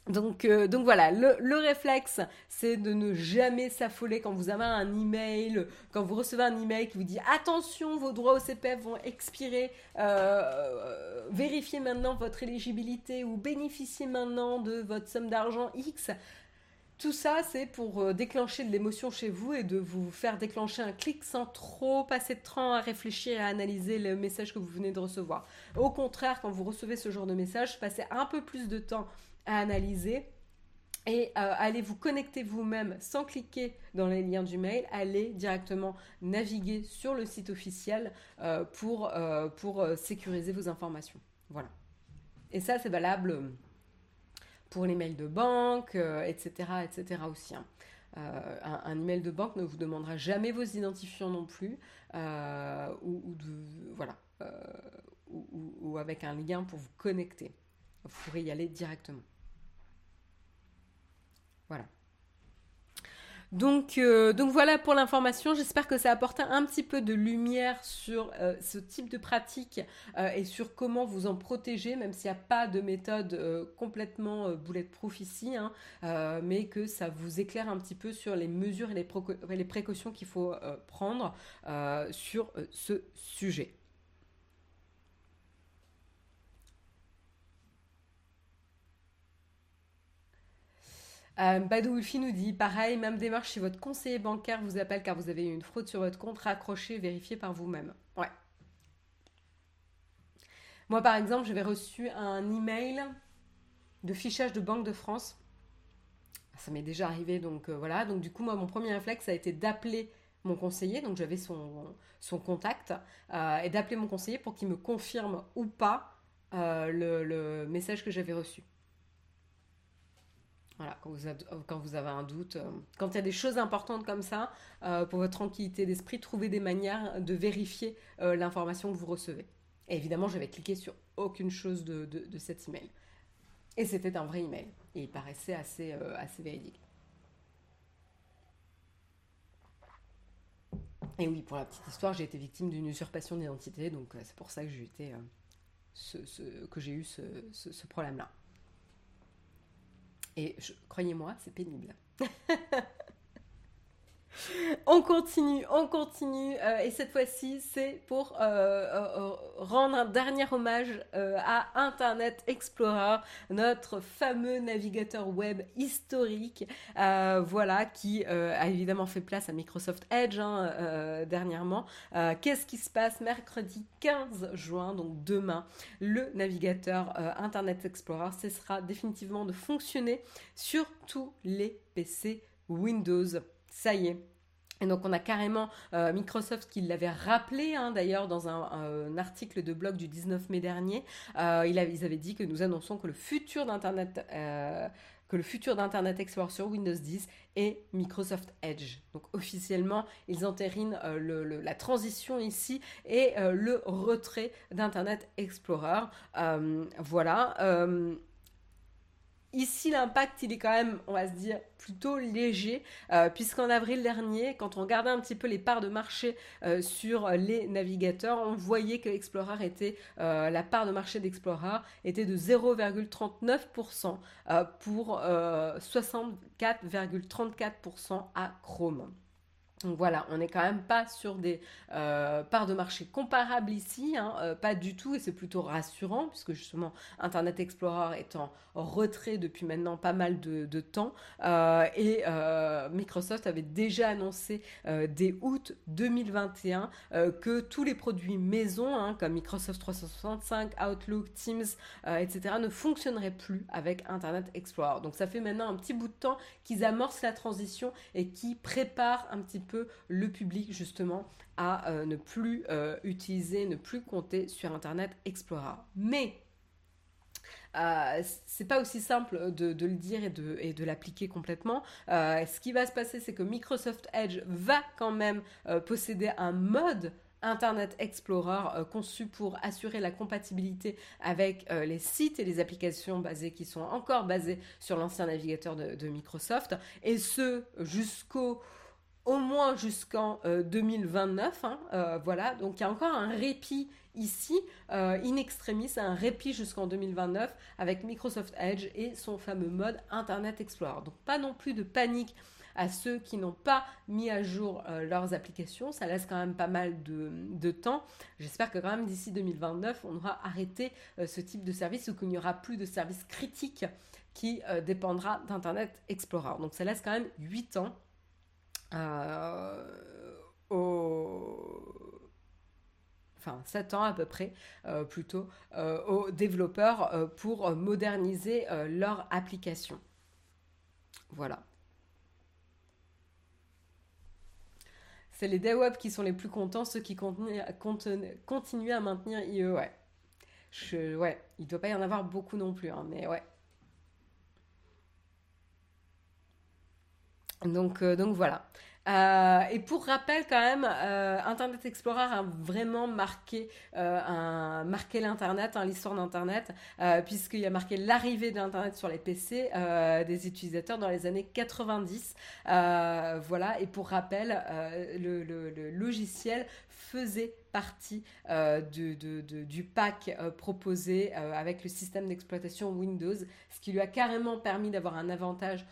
Donc, euh, donc voilà, le, réflexe, c'est de ne jamais s'affoler quand vous avez un email, quand vous recevez un email qui vous dit attention, vos droits au CPF vont expirer, euh, vérifiez maintenant votre éligibilité ou bénéficiez maintenant de votre somme d'argent X. Tout ça, c'est pour euh, déclencher de l'émotion chez vous et de vous faire déclencher un clic sans trop passer de temps à réfléchir et à analyser le message que vous venez de recevoir. Au contraire, quand vous recevez ce genre de message, passez un peu plus de temps à analyser et euh, allez vous connecter vous-même sans cliquer dans les liens du mail, allez directement naviguer sur le site officiel euh, pour, pour sécuriser vos informations. Voilà. Et ça, c'est valable pour les mails de banque, etc., euh, etc. aussi. Hein. Euh, un, email de banque ne vous demandera jamais vos identifiants non plus, euh, ou, voilà, ou, avec un lien pour vous connecter. Vous pourrez y aller directement. Voilà. Donc, euh, donc voilà pour l'information. J'espère que ça apporte un petit peu de lumière sur euh, ce type de pratique euh, et sur comment vous en protéger, même s'il n'y a pas de méthode complètement bulletproof ici, hein, mais que ça vous éclaire un petit peu sur les mesures et les précautions qu'il faut prendre sur ce sujet. Euh, Badou Ulfi nous dit pareil, même démarche si votre conseiller bancaire vous appelle car vous avez eu une fraude sur votre compte, raccrochez, vérifiez par vous-même. Ouais. Moi, par exemple, j'avais reçu un email de fichage de Banque de France. Ça m'est déjà arrivé, donc euh, voilà. Donc du coup, moi, mon premier réflexe a été d'appeler mon conseiller, donc j'avais son, son contact, euh, et d'appeler mon conseiller pour qu'il me confirme ou pas le message que j'avais reçu. Voilà, quand vous, avez, quand vous avez un doute, euh, quand il y a des choses importantes comme ça, euh, pour votre tranquillité d'esprit, trouvez des manières de vérifier euh, l'information que vous recevez. Et évidemment, j'avais cliqué sur aucune chose de, de, cet email. Et c'était un vrai email. Et il paraissait assez, assez véridique. Et oui, pour la petite histoire, j'ai été victime d'une usurpation d'identité, donc c'est pour ça que j'ai ce, eu ce problème-là. Et croyez-moi, c'est pénible. on continue, on continue. Euh, et cette fois-ci, c'est pour euh, euh, rendre un dernier hommage à Internet Explorer, notre fameux navigateur web historique, voilà, qui a évidemment fait place à Microsoft Edge hein, dernièrement. Qu'est-ce qui se passe mercredi 15 juin, donc demain, le navigateur Internet Explorer cessera définitivement de fonctionner sur tous les PC Windows. Ça y est. Et donc on a carrément euh, Microsoft qui l'avait rappelé hein, d'ailleurs dans un, article de blog du 19 mai dernier. Euh, il ils avaient dit que nous annonçons que le futur d'Internet euh, que le futur d'Internet Explorer sur Windows 10 est Microsoft Edge. Donc officiellement, ils entérinent la transition ici et le retrait d'Internet Explorer. voilà. Ici, l'impact, il est quand même, on va se dire, plutôt léger, euh, puisqu'en avril dernier, quand on regardait un petit peu les parts de marché euh, sur les navigateurs, on voyait que Explorer était, euh, la part de marché d'Explorer était de 0,39% pour 64,34% à Chrome. Donc voilà, on n'est quand même pas sur des euh, parts de marché comparables ici, hein, euh, pas du tout, et c'est plutôt rassurant, puisque justement Internet Explorer est en retrait depuis maintenant pas mal de, temps, euh, et Microsoft avait déjà annoncé dès août 2021 que tous les produits maison, hein, comme Microsoft 365, Outlook, Teams, etc., ne fonctionneraient plus avec Internet Explorer. Donc ça fait maintenant un petit bout de temps qu'ils amorcent la transition et qui préparent un petit peu le public justement à euh, ne plus euh, utiliser, ne plus compter sur Internet Explorer. Mais euh, c'est pas aussi simple de, le dire et de, l'appliquer complètement. ce qui va se passer, c'est que Microsoft Edge va quand même posséder un mode Internet Explorer conçu pour assurer la compatibilité avec les sites et les applications basées qui sont encore basées sur l'ancien navigateur de, Microsoft et ce jusqu'au au moins jusqu'en 2029. Euh, hein, euh, voilà, donc il y a encore un répit ici, euh, in extremis, un répit jusqu'en 2029 avec Microsoft Edge et son fameux mode Internet Explorer. Donc pas non plus de panique à ceux qui n'ont pas mis à jour leurs applications. Ça laisse quand même pas mal de, temps. J'espère que quand même d'ici 2029, on aura arrêté ce type de service ou qu'il n'y aura plus de service critique qui dépendra d'Internet Explorer. Donc ça laisse quand même 8 ans euh, enfin 7 ans à peu près euh, plutôt, euh, aux développeurs pour moderniser leur application. Voilà. C'est les DevWeb qui sont les plus contents, ceux qui continuent à maintenir IE, ouais, il ne doit pas y en avoir beaucoup non plus, hein, mais ouais. Donc, euh, donc voilà. Euh, et pour rappel, quand même, euh, Internet Explorer a vraiment marqué, marqué l'Internet, hein, l'histoire d'Internet, puisqu'il a marqué l'arrivée d'Internet sur les PC des utilisateurs dans les années 90. voilà, et pour rappel, le, logiciel faisait partie euh, du pack euh, proposé euh, avec le système d'exploitation Windows, ce qui lui a carrément permis d'avoir un avantage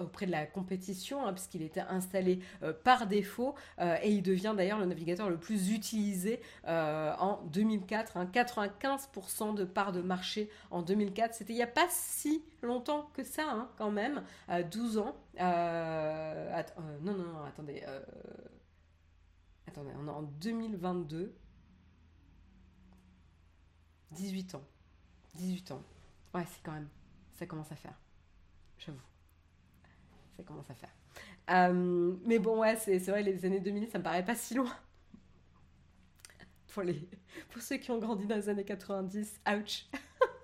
auprès de la compétition, hein, puisqu'il était installé par défaut et il devient d'ailleurs le navigateur le plus utilisé en 2004. 95% hein. de part de marché en 2004. C'était il n'y a pas si longtemps que ça, hein, quand même, 12 ans. non, non, non, attendez. Attendez, on est en 2022. 18 ans. 18 ans. Ouais, c'est quand même. Ça commence à faire. J'avoue. Ça commence à faire. Euh, mais bon, ouais, c'est vrai, les années 2000, ça me paraît pas si loin. Pour, les, pour ceux qui ont grandi dans les années 90, ouch.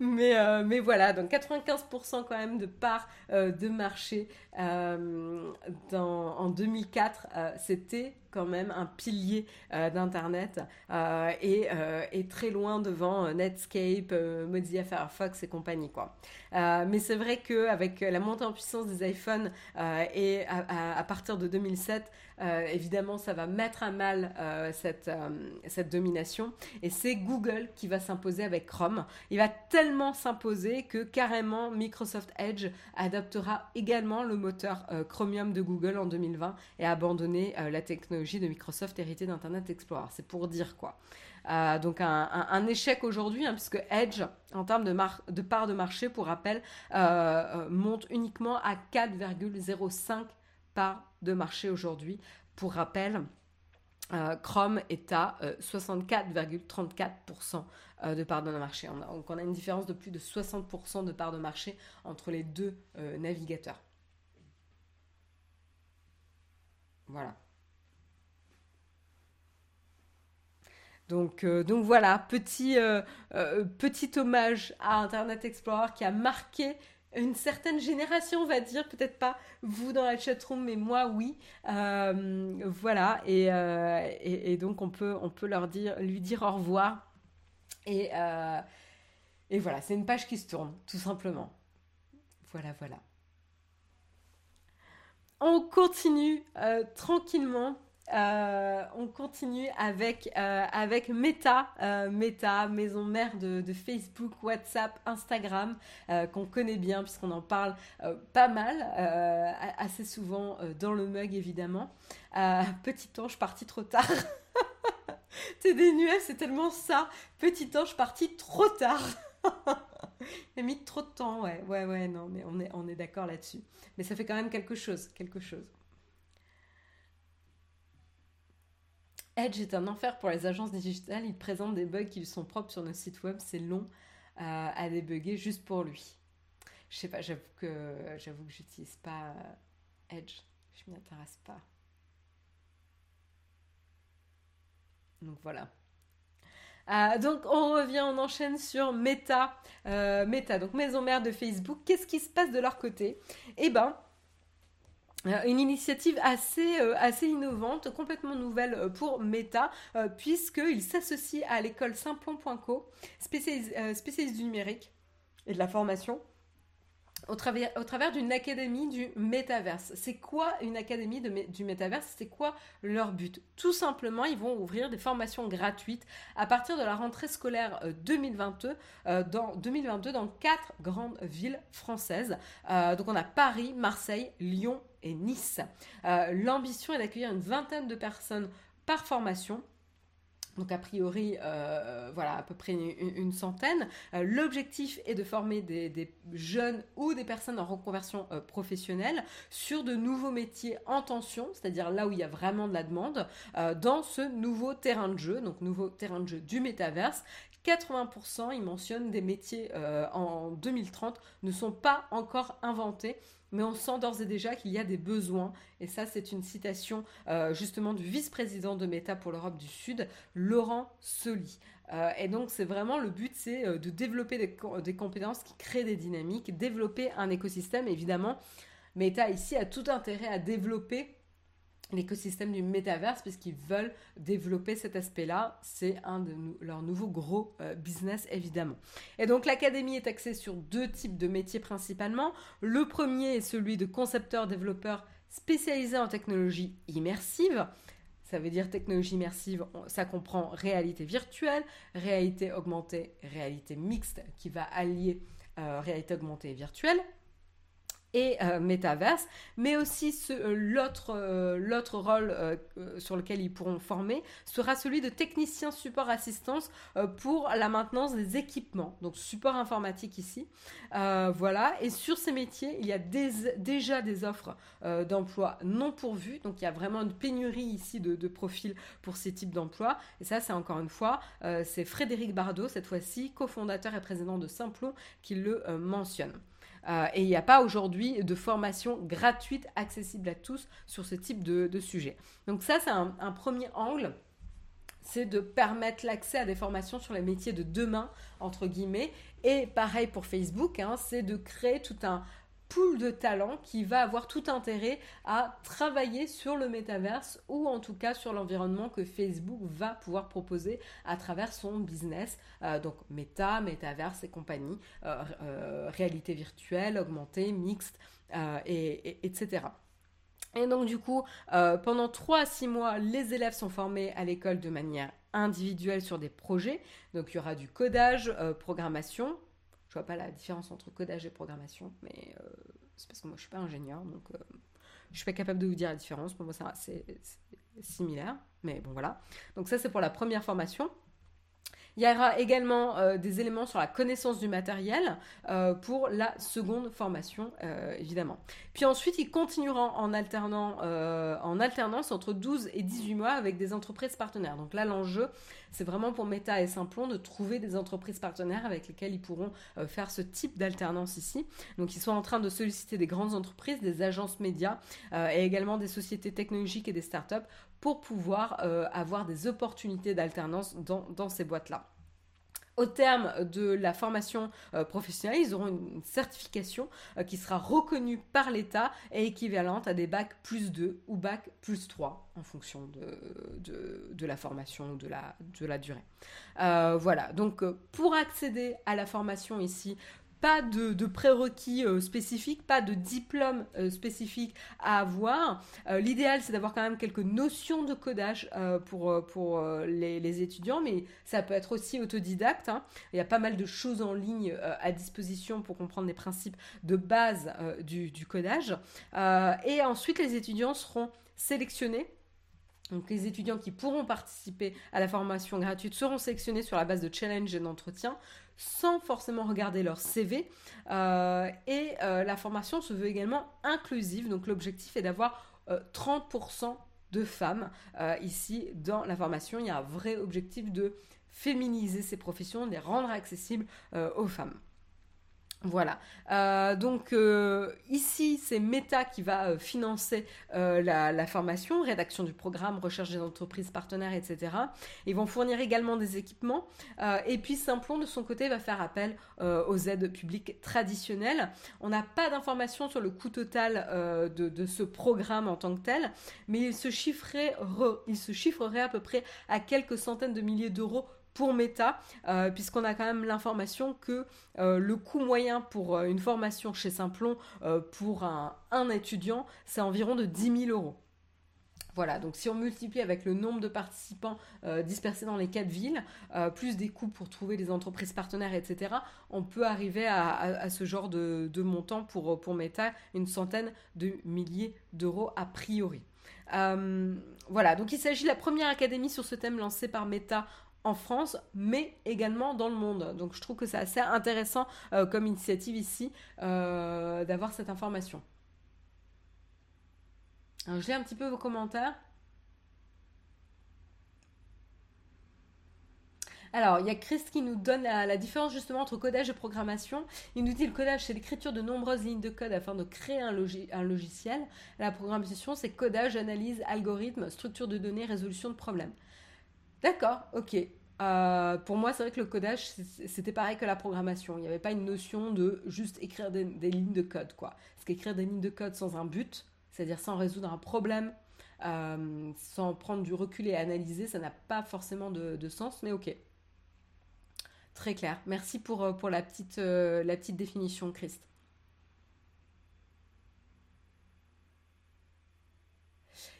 mais, euh, mais voilà, donc 95% quand même de part euh, de marché dans, en 2004, c'était quand même un pilier euh, d'Internet euh, et, euh, et, très loin devant Netscape, Mozilla Firefox et compagnie. Quoi. mais c'est vrai qu'avec la montée en puissance des iPhones et à, partir de 2007, évidemment, ça va mettre à mal cette, cette domination. Et c'est Google qui va s'imposer avec Chrome. Il va tellement s'imposer que carrément Microsoft Edge adoptera également le moteur Chromium de Google en 2020 et abandonner la technologie de Microsoft héritée d'Internet Explorer. C'est pour dire quoi. Euh, donc un, échec aujourd'hui, hein, puisque Edge, en termes de, de part de marché, pour rappel, euh, euh, monte uniquement à 4,05 parts de marché aujourd'hui. Pour rappel, Chrome est à 64,34% de part de marché. Donc on a une différence de plus de 60% de part de marché entre les deux navigateurs. Voilà. Donc, euh, donc voilà, petit, euh, euh, petit hommage à Internet Explorer qui a marqué une certaine génération, on va dire, peut-être pas vous dans la chatroom, mais moi oui. voilà, et, donc on peut, on peut leur dire, lui dire au revoir. Et voilà, c'est une page qui se tourne, tout simplement. Voilà, voilà. On continue tranquillement euh, on continue avec, euh, avec Meta, euh, Meta, maison mère de, Facebook, WhatsApp, Instagram, qu'on connaît bien puisqu'on en parle pas mal, assez souvent dans le mug évidemment. petit ange parti trop tard. T'es nuages, c'est tellement ça. Petit ange parti trop tard. A mis trop de temps, ouais, ouais, ouais, non, mais on est, on est d'accord là-dessus. Mais ça fait quand même quelque chose, quelque chose. Edge est un enfer pour les agences digitales. Il présente des bugs qui sont propres sur nos sites web. C'est long euh, à débugger juste pour lui. Je sais pas, j'avoue que j'avoue que j'utilise pas euh, Edge. Je m'y intéresse pas. Donc voilà. Euh, donc on revient, on enchaîne sur Meta. Meta, donc maison mère de Facebook. Qu'est-ce qui se passe de leur côté? Eh ben, une initiative assez, euh, assez innovante, complètement nouvelle euh, pour Meta, puisqu'il s'associe à l'école Simplon.co, spécialiste du numérique et de la formation, au travers, d'une académie du métaverse. C'est quoi une académie du métaverse? C'est quoi leur but? Tout simplement, ils vont ouvrir des formations gratuites à partir de la rentrée scolaire 2022, dans, 2022 dans quatre grandes villes françaises. donc on a Paris, Marseille, Lyon et Nice. Euh, l'ambition est d'accueillir une vingtaine de personnes par formation. Donc a priori, euh, voilà, à peu près une, centaine. Euh, l'objectif est de former des, jeunes ou des personnes en reconversion professionnelle sur de nouveaux métiers en tension, c'est-à-dire là où il y a vraiment de la demande, dans ce nouveau terrain de jeu, donc nouveau terrain de jeu du métaverse. 80%, ils mentionnent des métiers en 2030 ne sont pas encore inventés mais on sent d'ores et déjà qu'il y a des besoins. Et ça, c'est une citation euh, justement du vice-président de Meta pour l'Europe du Sud, Laurent Soli. Euh, et donc, c'est vraiment le but, c'est euh, de développer des, des, compétences qui créent des dynamiques, développer un écosystème. Évidemment, Meta ici a tout intérêt à développer l'écosystème du métaverse puisqu'ils veulent développer cet aspect-là. C'est un de leurs nouveaux gros euh, business évidemment. Et donc l'académie est axée sur deux types de métiers principalement. Le premier est celui de concepteur-développeur spécialisé en technologie immersive. Ça veut dire technologie immersive, ça comprend réalité virtuelle, réalité augmentée, réalité mixte qui va allier euh, réalité augmentée et virtuelle. Et euh, mais aussi euh, l'autre euh, l'autre rôle sur lequel ils pourront former sera celui de technicien support assistance pour la maintenance des équipements, donc support informatique ici. voilà, et sur ces métiers, il y a déjà des offres d'emploi non pourvues, donc il y a vraiment une pénurie ici de profils pour ces types d'emplois. Et ça, c'est encore une fois, c'est Frédéric Bardot, cette fois-ci, cofondateur et président de Simplon, qui le mentionne. Euh, et il n'y a pas aujourd'hui de formation gratuite accessible à tous sur ce type de, sujet. Donc ça, c'est un, premier angle c'est de permettre l'accès à des formations sur les métiers de demain, entre guillemets. Et pareil pour Facebook, hein, c'est de créer tout un de talents qui va avoir tout intérêt à travailler sur le métaverse ou en tout cas sur l'environnement que Facebook va pouvoir proposer à travers son business. Euh, donc méta, métaverse et compagnie, euh, euh, réalité virtuelle, augmentée, mixte, et, etc. Et donc du coup, pendant 3 à 6 mois, les élèves sont formés à l'école de manière individuelle sur des projets. Donc il y aura du codage, programmation, je vois pas la différence entre codage et programmation, mais euh, c'est parce que moi je suis pas ingénieur, donc euh, je suis pas capable de vous dire la différence. Pour moi, c'est similaire, mais bon voilà. Donc ça c'est pour la première formation. Il y aura également euh, des éléments sur la connaissance du matériel pour la seconde formation, évidemment. Puis ensuite, il continuera en, alternant, en alternance entre 12 et 18 mois avec des entreprises partenaires. Donc là, l'enjeu, c'est vraiment pour Meta et Simplon de trouver des entreprises partenaires avec lesquelles ils pourront faire ce type d'alternance ici. Donc ils sont en train de solliciter des grandes entreprises, des agences médias et également des sociétés technologiques et des startups pour pouvoir avoir des opportunités d'alternance dans ces boîtes-là. Au terme de la formation euh, professionnelle, ils auront une certification euh, qui sera reconnue par l'État et équivalente à des bacs plus 2 ou bac plus 3 en fonction de, de, la formation ou de la, de la durée. Euh, voilà, donc pour accéder à la formation ici, pas de, prérequis euh, spécifiques, pas de diplôme euh, spécifique à avoir. Euh, l'idéal, c'est d'avoir quand même quelques notions de codage pour, les, étudiants, mais ça peut être aussi autodidacte. Hein. Il y a pas mal de choses en ligne à disposition pour comprendre les principes de base du, codage. et ensuite, les étudiants seront sélectionnés donc les étudiants qui pourront participer à la formation gratuite seront sélectionnés sur la base de challenge et d'entretien sans forcément regarder leur CV. Euh, et euh, la formation se veut également inclusive. Donc l'objectif est d'avoir 30% euh, de femmes ici dans la formation. Il y a un vrai objectif de féminiser ces professions, de les rendre accessibles aux femmes. Voilà. Euh, donc euh, ici, c'est Meta qui va euh, financer la, formation, rédaction du programme, recherche des entreprises partenaires, etc. Ils vont fournir également des équipements. et puis Simplon, de son côté, va faire appel aux aides publiques traditionnelles. On n'a pas d'informations sur le coût total de, de, ce programme en tant que tel, mais il se chiffrerait, il se chiffrerait à peu près à quelques centaines de milliers d'euros pour Meta, euh, puisqu'on a quand même l'information que euh, le coût moyen pour euh, une formation chez Simplon pour un, étudiant, c'est environ de 10 000 euros. Voilà, donc si on multiplie avec le nombre de participants dispersés dans les quatre villes, plus des coûts pour trouver des entreprises partenaires, etc., on peut arriver à, ce genre de, montant pour, pour Meta, une centaine de milliers d'euros a priori. voilà, donc il s'agit de la première académie sur ce thème lancée par Meta en France, mais également dans le monde. Donc je trouve que c'est assez intéressant euh, comme initiative ici euh, d'avoir cette information. Alors, je lis un petit peu vos commentaires. Alors, il y a Chris qui nous donne la, différence justement entre codage et programmation. Il nous dit le codage, c'est l'écriture de nombreuses lignes de code afin de créer un, un logiciel. La programmation, c'est codage, analyse, algorithme, structure de données, résolution de problèmes. D'accord, ok. Euh, pour moi, c'est vrai que le codage, c'était pareil que la programmation. Il n'y avait pas une notion de juste écrire des, lignes de code, quoi. Parce qu'écrire des lignes de code sans un but, c'est-à-dire sans résoudre un problème, euh, sans prendre du recul et analyser, ça n'a pas forcément de, sens, mais ok. Très clair. Merci pour, euh, la, petite, la petite définition, Christ.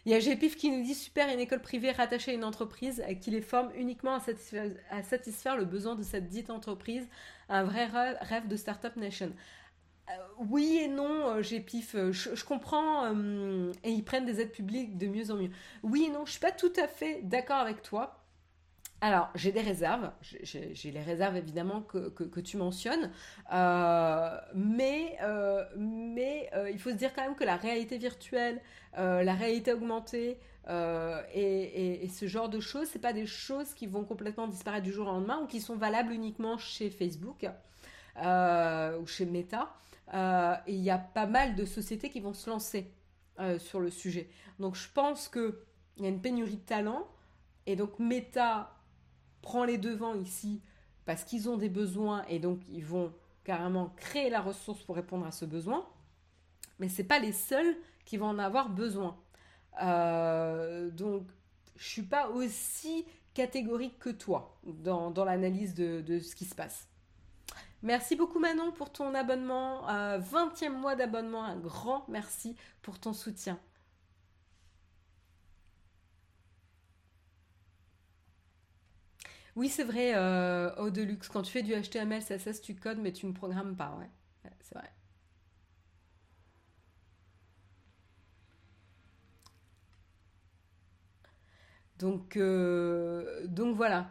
Il y a GPIF qui nous dit super, une école privée rattachée à une entreprise qui les forme uniquement à satisfaire, le besoin de cette dite entreprise. Un vrai rêve de Startup Nation. oui et non, j'ai pif. Je, je comprends et ils prennent des aides publiques de mieux en mieux. Oui et non, je suis pas tout à fait d'accord avec toi. Alors, j'ai des réserves. J'ai les réserves évidemment que, tu mentionnes. Euh, mais euh, mais euh, il faut se dire quand même que la réalité virtuelle, la réalité augmentée et, ce genre de choses, ce pas des choses qui vont complètement disparaître du jour au lendemain ou qui sont valables uniquement chez Facebook ou chez Meta. et il y a pas mal de sociétés qui vont se lancer sur le sujet. Donc, je pense qu'il y a une pénurie de talent. Et donc Meta prend les devants ici parce qu'ils ont des besoins et donc ils vont carrément créer la ressource pour répondre à ce besoin. Mais ce pas les seuls qui vont en avoir besoin. Euh, donc je suis pas aussi catégorique que toi dans, l'analyse de, ce qui se passe. Merci beaucoup Manon pour ton abonnement, 20e euh, mois d'abonnement, un grand merci pour ton soutien. Oui, c'est vrai, euh, au Deluxe, quand tu fais du HTML, CSS, tu codes, mais tu ne programmes pas, ouais. c'est vrai. Donc, euh, donc voilà.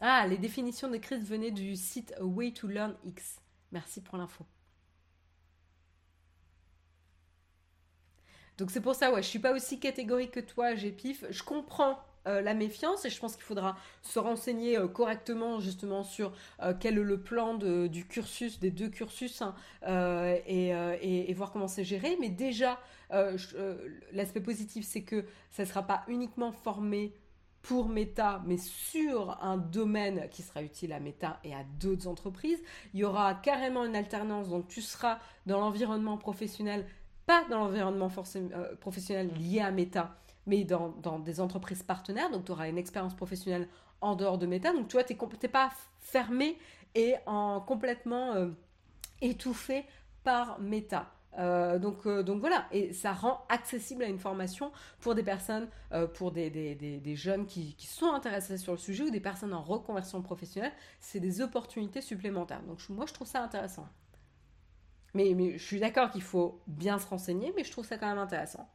Ah, les définitions de crise venaient du site Way to Learn X. Merci pour l'info. Donc c'est pour ça, ouais, je suis pas aussi catégorique que toi, j'ai pif. Je comprends euh, la méfiance et je pense qu'il faudra se renseigner euh, correctement justement sur euh, quel est le plan du cursus, des deux cursus hein, et, voir comment c'est géré. Mais déjà, l'aspect positif, c'est que ça ne sera pas uniquement formé pour Meta, mais sur un domaine qui sera utile à Meta et à d'autres entreprises. Il y aura carrément une alternance, donc tu seras dans l'environnement professionnel pas dans l'environnement euh, professionnel lié à Meta, mais dans, des entreprises partenaires. Donc, tu auras une expérience professionnelle en dehors de Meta. Donc, tu vois, tu n'es pas fermé et en, complètement euh, étouffé par Meta. Euh, donc, donc voilà, et ça rend accessible à une formation pour des personnes, pour des, des, jeunes qui, qui, sont intéressés sur le sujet ou des personnes en reconversion professionnelle. C'est des opportunités supplémentaires. Donc moi, je trouve ça intéressant. Mais, je suis d'accord qu'il faut bien se renseigner, mais je trouve ça quand même intéressant.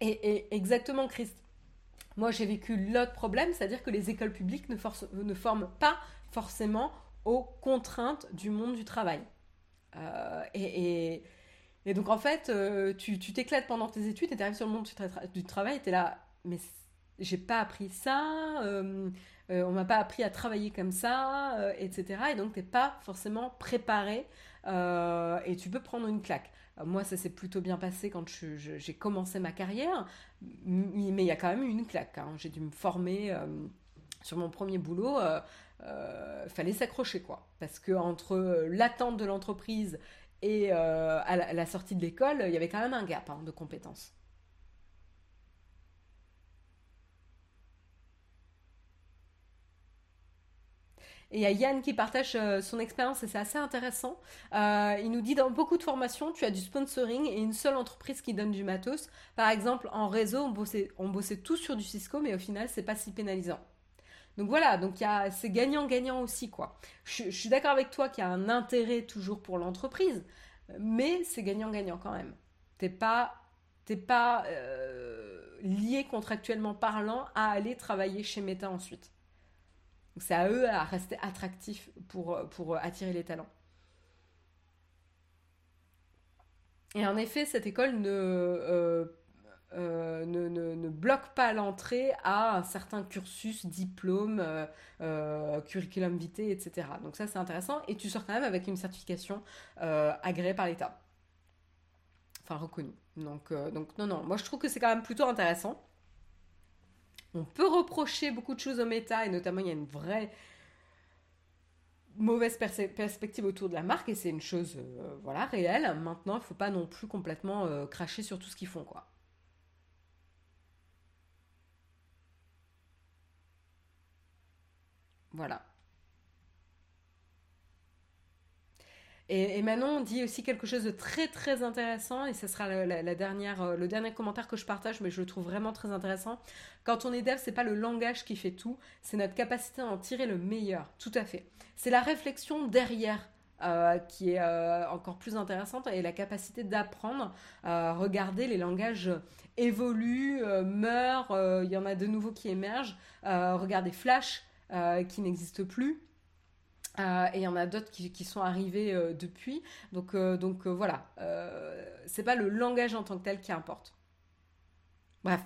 Et, exactement, Christ. Moi, j'ai vécu l'autre problème, c'est-à-dire que les écoles publiques ne, forment pas forcément aux contraintes du monde du travail. Euh, et, donc, en fait, euh, tu t'éclates pendant tes études et tu arrives sur le monde du, travail et tu es là, mais j'ai pas appris ça. Euh, euh, on m'a pas appris à travailler comme ça, euh, etc. Et donc, tu n'es pas forcément préparé et tu peux prendre une claque. moi, ça s'est plutôt bien passé quand j'ai commencé ma carrière, mais il y a quand même eu une claque. Hein. J'ai dû me former sur mon premier boulot. fallait s'accrocher, quoi. Parce que entre l'attente de l'entreprise et à la, sortie de l'école, il y avait quand même un gap hein, de compétences. Et il y a Yann qui partage euh, son expérience et c'est assez intéressant. Euh, il nous dit dans beaucoup de formations, tu as du sponsoring et une seule entreprise qui donne du matos. Par exemple, en réseau, on bossait, on bossait tous sur du Cisco, mais au final, c'est pas si pénalisant. Donc voilà, donc c'est gagnant-gagnant aussi quoi. Je, suis d'accord avec toi qu'il y a un intérêt toujours pour l'entreprise, mais c'est gagnant-gagnant quand même. T'es pas, t'es pas euh, lié contractuellement parlant à aller travailler chez Meta ensuite c'est à eux à rester attractifs pour, pour attirer les talents. Et en effet, cette école ne, euh, euh, ne, ne, bloque pas l'entrée à un certain cursus, diplôme, euh, curriculum vitae, etc. Donc ça, c'est intéressant. Et tu sors quand même avec une certification agréée par l'État. Enfin, reconnue. Donc, donc non, non, moi je trouve que c'est quand même plutôt intéressant. On peut reprocher beaucoup de choses au méta, et notamment il y a une vraie mauvaise perspective autour de la marque, et c'est une chose euh, voilà, réelle. Maintenant, il ne faut pas non plus complètement euh, cracher sur tout ce qu'ils font. quoi. Voilà. Et, Manon dit aussi quelque chose de très très intéressant, et ce sera la, dernière, euh, le dernier commentaire que je partage, mais je le trouve vraiment très intéressant. Quand on est dev, c'est pas le langage qui fait tout, c'est notre capacité à en tirer le meilleur. Tout à fait. C'est la réflexion derrière euh, qui est euh, encore plus intéressante et la capacité d'apprendre. regarder les langages évoluent, meurent, il y en a de nouveaux qui émergent. regardez Flash qui n'existe plus. Euh, et il y en a d'autres qui, sont arrivés euh, depuis. Donc, euh, voilà, c'est pas le langage en tant que tel qui importe. Bref,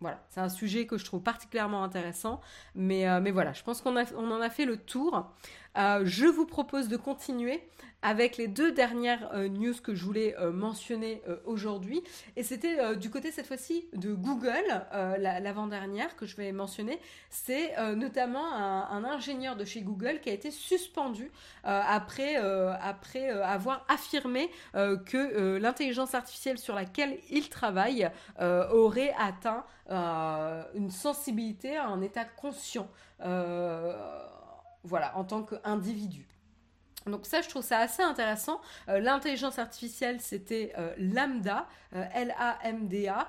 voilà, c'est un sujet que je trouve particulièrement intéressant. Mais, voilà, je pense qu'on on en a fait le tour. Je vous propose de continuer avec les deux dernières euh, news que je voulais euh, mentionner euh, aujourd'hui. Et c'était du côté cette fois-ci de Google, l'avant-dernière que je vais mentionner. C'est notamment un, ingénieur de chez Google qui a été suspendu après, après avoir affirmé que l'intelligence artificielle sur laquelle il travaille aurait atteint une sensibilité, un état conscient. Voilà, en tant qu'individu. Donc ça, je trouve ça assez intéressant. Euh, l'intelligence artificielle, c'était euh, Lambda, euh, L-A-M-D-A,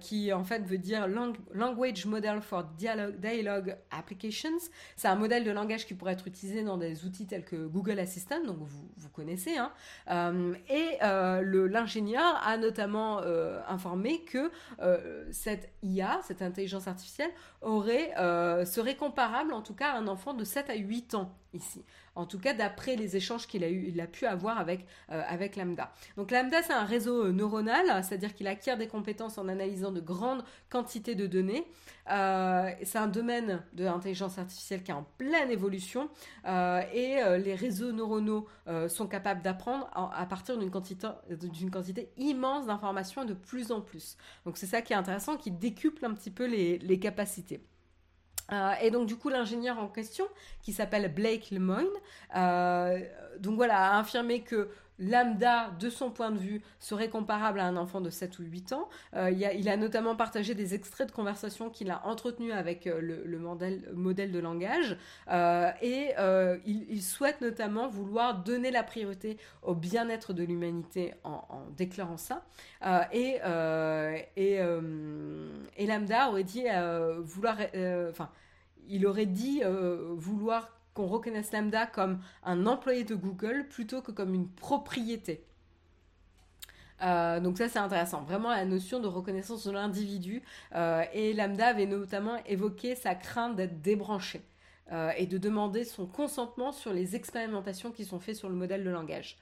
qui en fait veut dire Language Model for Dialogue, Applications. C'est un modèle de langage qui pourrait être utilisé dans des outils tels que Google Assistant, donc vous, vous connaissez. Hein. et l'ingénieur a notamment informé que cette IA, cette intelligence artificielle, serait comparable en tout cas à un enfant de 7 à 8 ans ici. En tout cas, d'après les échanges qu'il a, eu, a pu avoir avec, euh, avec Lambda. Donc Lambda, c'est un réseau euh, neuronal, c'est-à-dire qu'il acquiert des compétences en analysant de grandes quantités de données. Euh, c'est un domaine de l'intelligence artificielle qui est en pleine évolution et les réseaux neuronaux sont capables d'apprendre à, partir d'une quantité, immense d'informations de plus en plus. Donc c'est ça qui est intéressant, qui décuple un petit peu les capacités. Euh, et donc du coup l'ingénieur en question, qui s'appelle Blake Lemoyne, euh, donc voilà, a affirmé que lambda, de son point de vue, serait comparable à un enfant de 7 ou 8 ans. Euh, il, a, notamment partagé des extraits de conversations qu'il a entretenus avec le, modèle, de langage. et il, souhaite notamment vouloir donner la priorité au bien-être de l'humanité en, déclarant ça. et, et, et, Lambda aurait dit vouloir... Enfin, il aurait dit euh, vouloir qu'on reconnaisse Lambda comme un employé de Google plutôt que comme une propriété. Euh, donc ça c'est intéressant, vraiment la notion de reconnaissance de l'individu. Euh, et Lambda avait notamment évoqué sa crainte d'être débranché et de demander son consentement sur les expérimentations qui sont faites sur le modèle de langage.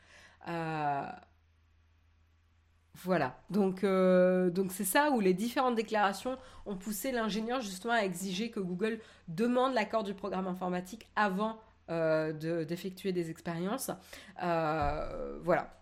Voilà, donc euh, donc c'est ça où les différentes déclarations ont poussé l'ingénieur justement à exiger que Google demande l'accord du programme informatique avant euh, d'effectuer des expériences. Euh, voilà.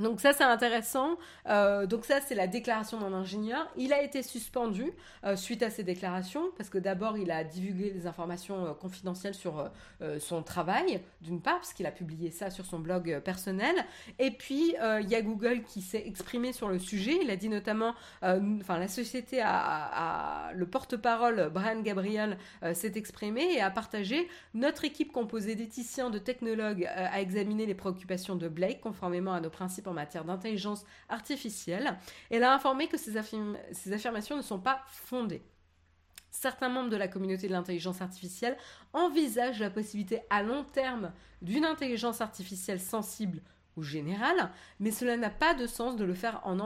Donc ça c'est intéressant. Euh, donc ça c'est la déclaration d'un ingénieur. Il a été suspendu euh, suite à ces déclarations parce que d'abord il a divulgué des informations euh, confidentielles sur son travail d'une part parce qu'il a publié ça sur son blog personnel. Et puis il y a Google qui s'est exprimé sur le sujet. Il a dit notamment, enfin la société a, le porte-parole Brian Gabriel s'est exprimé et a partagé notre équipe composée d'éthiciens, de technologues a examiné les préoccupations de Blake conformément à nos principes en matière d'intelligence artificielle. Elle a informé que ces, affirmations ne sont pas fondées. Certains membres de la communauté de l'intelligence artificielle envisagent la possibilité à long terme d'une intelligence artificielle sensible ou générale, mais cela n'a pas de sens de le faire en,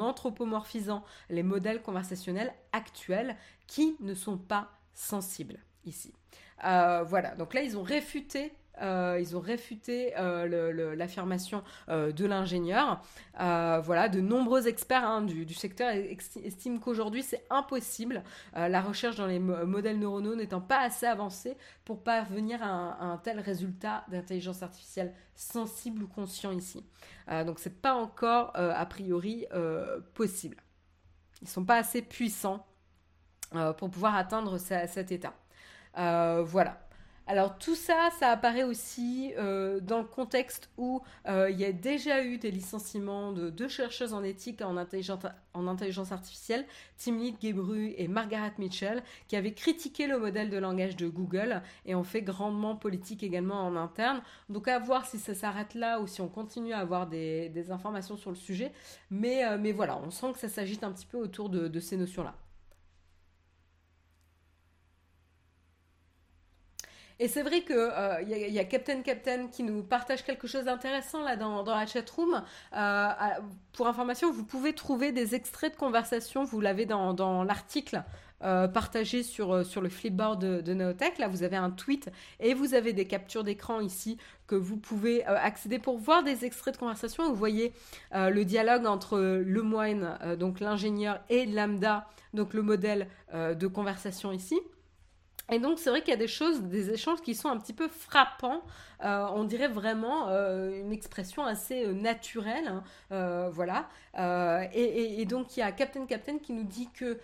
anthropomorphisant les modèles conversationnels actuels qui ne sont pas sensibles ici. Euh, voilà, donc là ils ont réfuté ils ont réfuté euh, l'affirmation euh, de l'ingénieur. voilà, de nombreux experts hein, du, secteur estiment qu'aujourd'hui c'est impossible, la recherche dans les modèles neuronaux n'étant pas assez avancée pour parvenir à un, tel résultat d'intelligence artificielle sensible ou conscient ici. donc c'est pas encore a priori possible. Ils sont pas assez puissants pour pouvoir atteindre cet état. voilà. Alors tout ça, ça apparaît aussi euh, dans le contexte où euh, il y a déjà eu des licenciements de deux chercheuses en éthique en intelligence, en intelligence artificielle, Timnit Gebru et Margaret Mitchell, qui avaient critiqué le modèle de langage de Google et ont fait grandement politique également en interne. Donc à voir si ça s'arrête là ou si on continue à avoir des, informations sur le sujet. Mais, euh, mais voilà, on sent que ça s'agite un petit peu autour de ces notions-là. Et c'est vrai qu'il euh, y, a Captain Captain qui nous partage quelque chose d'intéressant là dans, dans la chatroom. Euh, pour information, vous pouvez trouver des extraits de conversation, vous l'avez dans, l'article. Euh, partagé sur, le flipboard de, de Neotech. Là, vous avez un tweet et vous avez des captures d'écran ici que vous pouvez accéder pour voir des extraits de conversation. Vous voyez le dialogue entre Lemoine, donc l'ingénieur, et Lambda, donc le modèle de conversation ici. Et donc c'est vrai qu'il y a des choses, des échanges qui sont un petit peu frappants. Euh, on dirait vraiment euh, une expression assez euh, naturelle, hein. voilà. Et, donc il y a Captain Captain qui nous dit que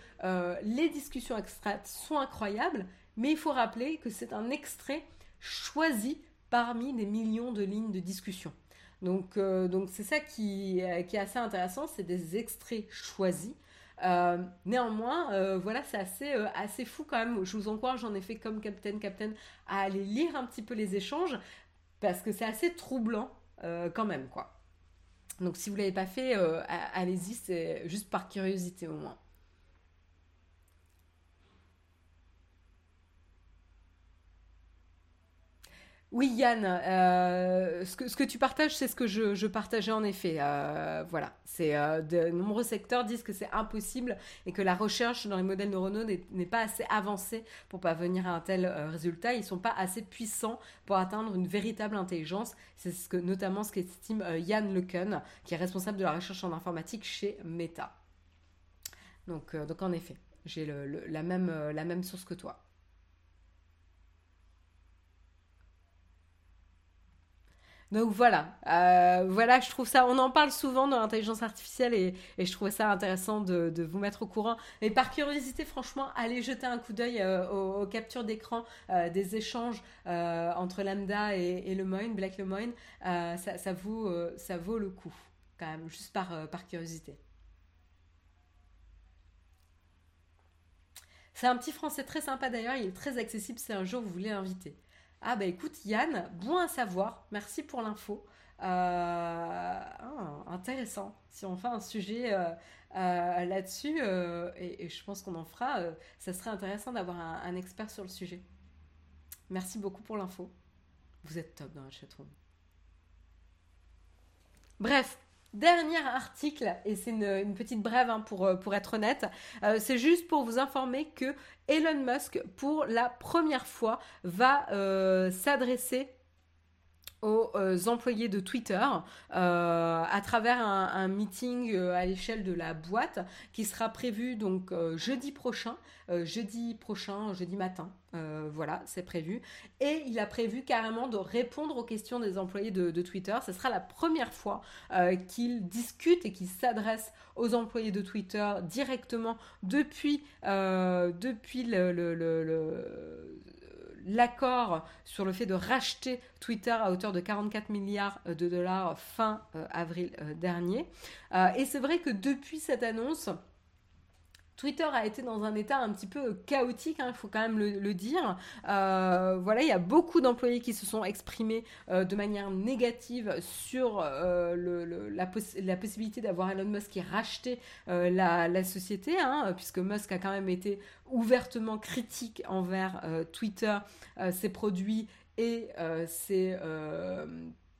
les discussions extraites sont incroyables, mais il faut rappeler que c'est un extrait choisi parmi des millions de lignes de discussion. Donc donc c'est ça qui, qui est assez intéressant, c'est des extraits choisis. Euh, néanmoins, euh, voilà, c'est assez, euh, assez fou quand même. Je vous encourage, ai fait comme Captain Captain, à aller lire un petit peu les échanges parce que c'est assez troublant quand même, quoi. Donc si vous l'avez pas fait, allez-y, c'est juste par curiosité au moins. Oui, Yann, euh, ce, que, tu partages, c'est ce que je, partageais en effet. Euh, voilà, c'est euh, de nombreux secteurs disent que c'est impossible et que la recherche dans les modèles neuronaux n'est pas assez avancée pour parvenir à un tel résultat. Ils sont pas assez puissants pour atteindre une véritable intelligence. C'est ce que, notamment ce qu'estime Yann Leken, qui est responsable de la recherche en informatique chez Meta. Donc, donc en effet, j'ai la, même, la même source que toi. Donc voilà, euh, voilà, je trouve ça, on en parle souvent dans l'intelligence artificielle et, je trouvais ça intéressant de, vous mettre au courant. Et par curiosité, franchement, allez jeter un coup d'œil euh, aux, captures d'écran euh, des échanges entre Lambda et, Le Moine, Black Le Moine. Ça, vaut, ça vaut le coup, quand même, juste par, par curiosité. C'est un petit français très sympa d'ailleurs, il est très accessible si un jour vous voulez l'inviter. Ah bah écoute Yann, bon à savoir, merci pour l'info. Euh, ah, intéressant. Si on fait un sujet euh, euh, là-dessus, et, je pense qu'on en fera, ça serait intéressant d'avoir un, expert sur le sujet. Merci beaucoup pour l'info. Vous êtes top dans la chatroom. Bref, Dernier article, et c'est une, petite brève hein, pour, euh, pour être honnête, euh, c'est juste pour vous informer que Elon Musk, pour la première fois, va euh, s'adresser aux employés de Twitter à travers un, meeting à l'échelle de la boîte qui sera prévu donc jeudi prochain, jeudi prochain, jeudi matin, euh, voilà, c'est prévu. Et il a prévu carrément de répondre aux questions des employés de, Twitter. Ce sera la première fois euh, qu'il discute et qu'il s'adresse aux employés de Twitter directement depuis, euh, depuis l'accord sur le fait de racheter Twitter à hauteur de 44 milliards de dollars fin avril dernier. et c'est vrai que depuis cette annonce, Twitter a été dans un état un petit peu chaotique, hein, il faut quand même le, dire. Euh, voilà, il y a beaucoup d'employés qui se sont exprimés euh, de manière négative sur euh, la, possibilité d'avoir Elon Musk qui rachetait la, société, hein, puisque Musk a quand même été ouvertement critique envers Twitter, ses produits et ses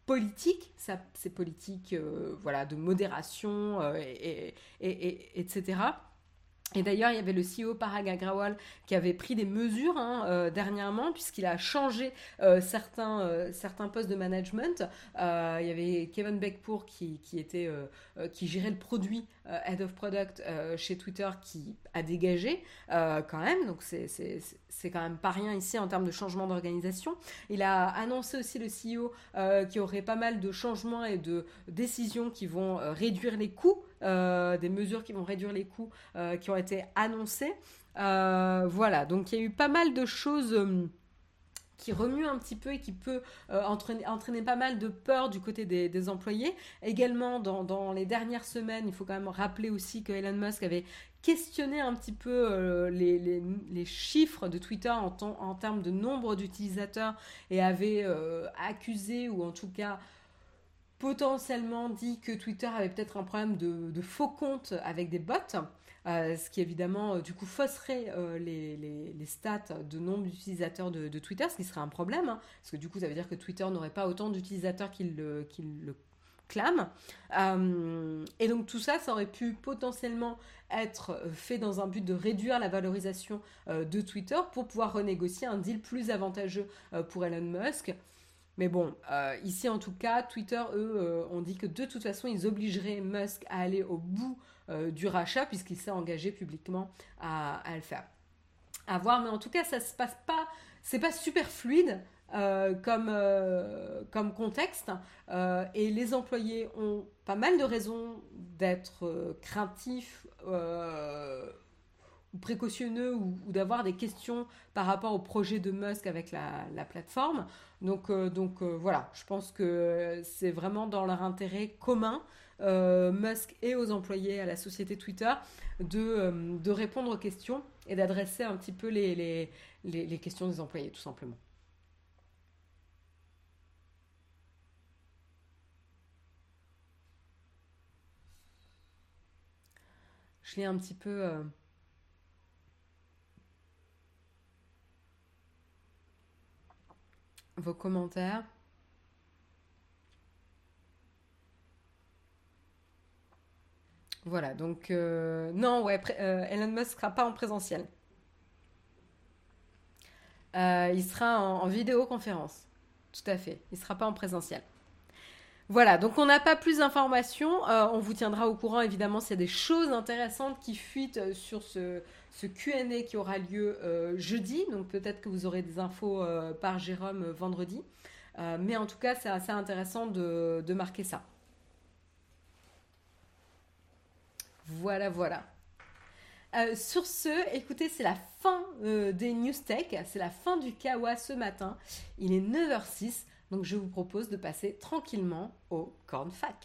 politiques, ses politiques voilà, de modération, et, etc. Et d'ailleurs, il y avait le CEO Parag Agrawal qui avait pris des mesures hein, euh, dernièrement, puisqu'il a changé euh, certains, euh, certains postes de management. il y avait Kevin Beckpour qui gérait le produit Head of Product chez Twitter qui a dégagé quand même. Donc c'est quand même pas rien ici en termes de changement d'organisation. Il a annoncé aussi le CEO qu'il y aurait pas mal de changements et de décisions qui vont réduire les coûts euh, des mesures qui vont réduire les coûts euh, qui ont été annoncées. Euh, voilà, donc il y a eu pas mal de choses qui remue un petit peu et qui peut euh, entraîner, pas mal de peur du côté des, employés. Également, dans, les dernières semaines, il faut quand même rappeler aussi que Elon Musk avait questionné un petit peu euh, les, chiffres de Twitter en, termes de nombre d'utilisateurs et avait euh, accusé ou en tout cas potentiellement dit que Twitter avait peut-être un problème de faux comptes avec des bots. Euh, ce qui évidemment euh, du coup fausserait euh, les, stats de nombre d'utilisateurs de, Twitter, ce qui serait un problème, hein, parce que du coup ça veut dire que Twitter n'aurait pas autant d'utilisateurs qu'il le, le clame. et donc tout ça, ça aurait pu potentiellement être fait dans un but de réduire la valorisation de Twitter pour pouvoir renégocier un deal plus avantageux pour Elon Musk. Mais bon, ici en tout cas, Twitter, eux, ont dit que de toute façon, ils obligeraient Musk à aller au bout euh, du rachat puisqu'il s'est engagé publiquement à, le faire. À voir, mais en tout cas, ça se passe pas, c'est pas super fluide. Euh, comme, euh, comme contexte et les employés ont pas mal de raisons d'être craintifs ou précautionneux ou, d'avoir des questions par rapport au projet de Musk avec la, la plateforme. Donc voilà, je pense que c'est vraiment dans leur intérêt commun euh, Musk et aux employés à la société Twitter de, euh, répondre aux questions et d'adresser un petit peu les, questions des employés, tout simplement. Je lis un petit peu euh, vos commentaires. Voilà, donc euh, non, ouais, euh, Elon Musk sera pas en présentiel. Euh, il sera en, vidéoconférence. Tout à fait. Il sera pas en présentiel. Voilà, donc on n'a pas plus d'informations. on vous tiendra au courant évidemment s'il y a des choses intéressantes qui fuitent sur ce, ce QA qui aura lieu jeudi. Donc peut-être que vous aurez des infos par Jérôme vendredi. mais en tout cas, c'est assez intéressant de marquer ça. Voilà, voilà. Euh, sur ce, écoutez, c'est la fin euh, des News Tech, c'est la fin du Kawa ce matin. Il est 9h06, donc je vous propose de passer tranquillement au Corn Fac.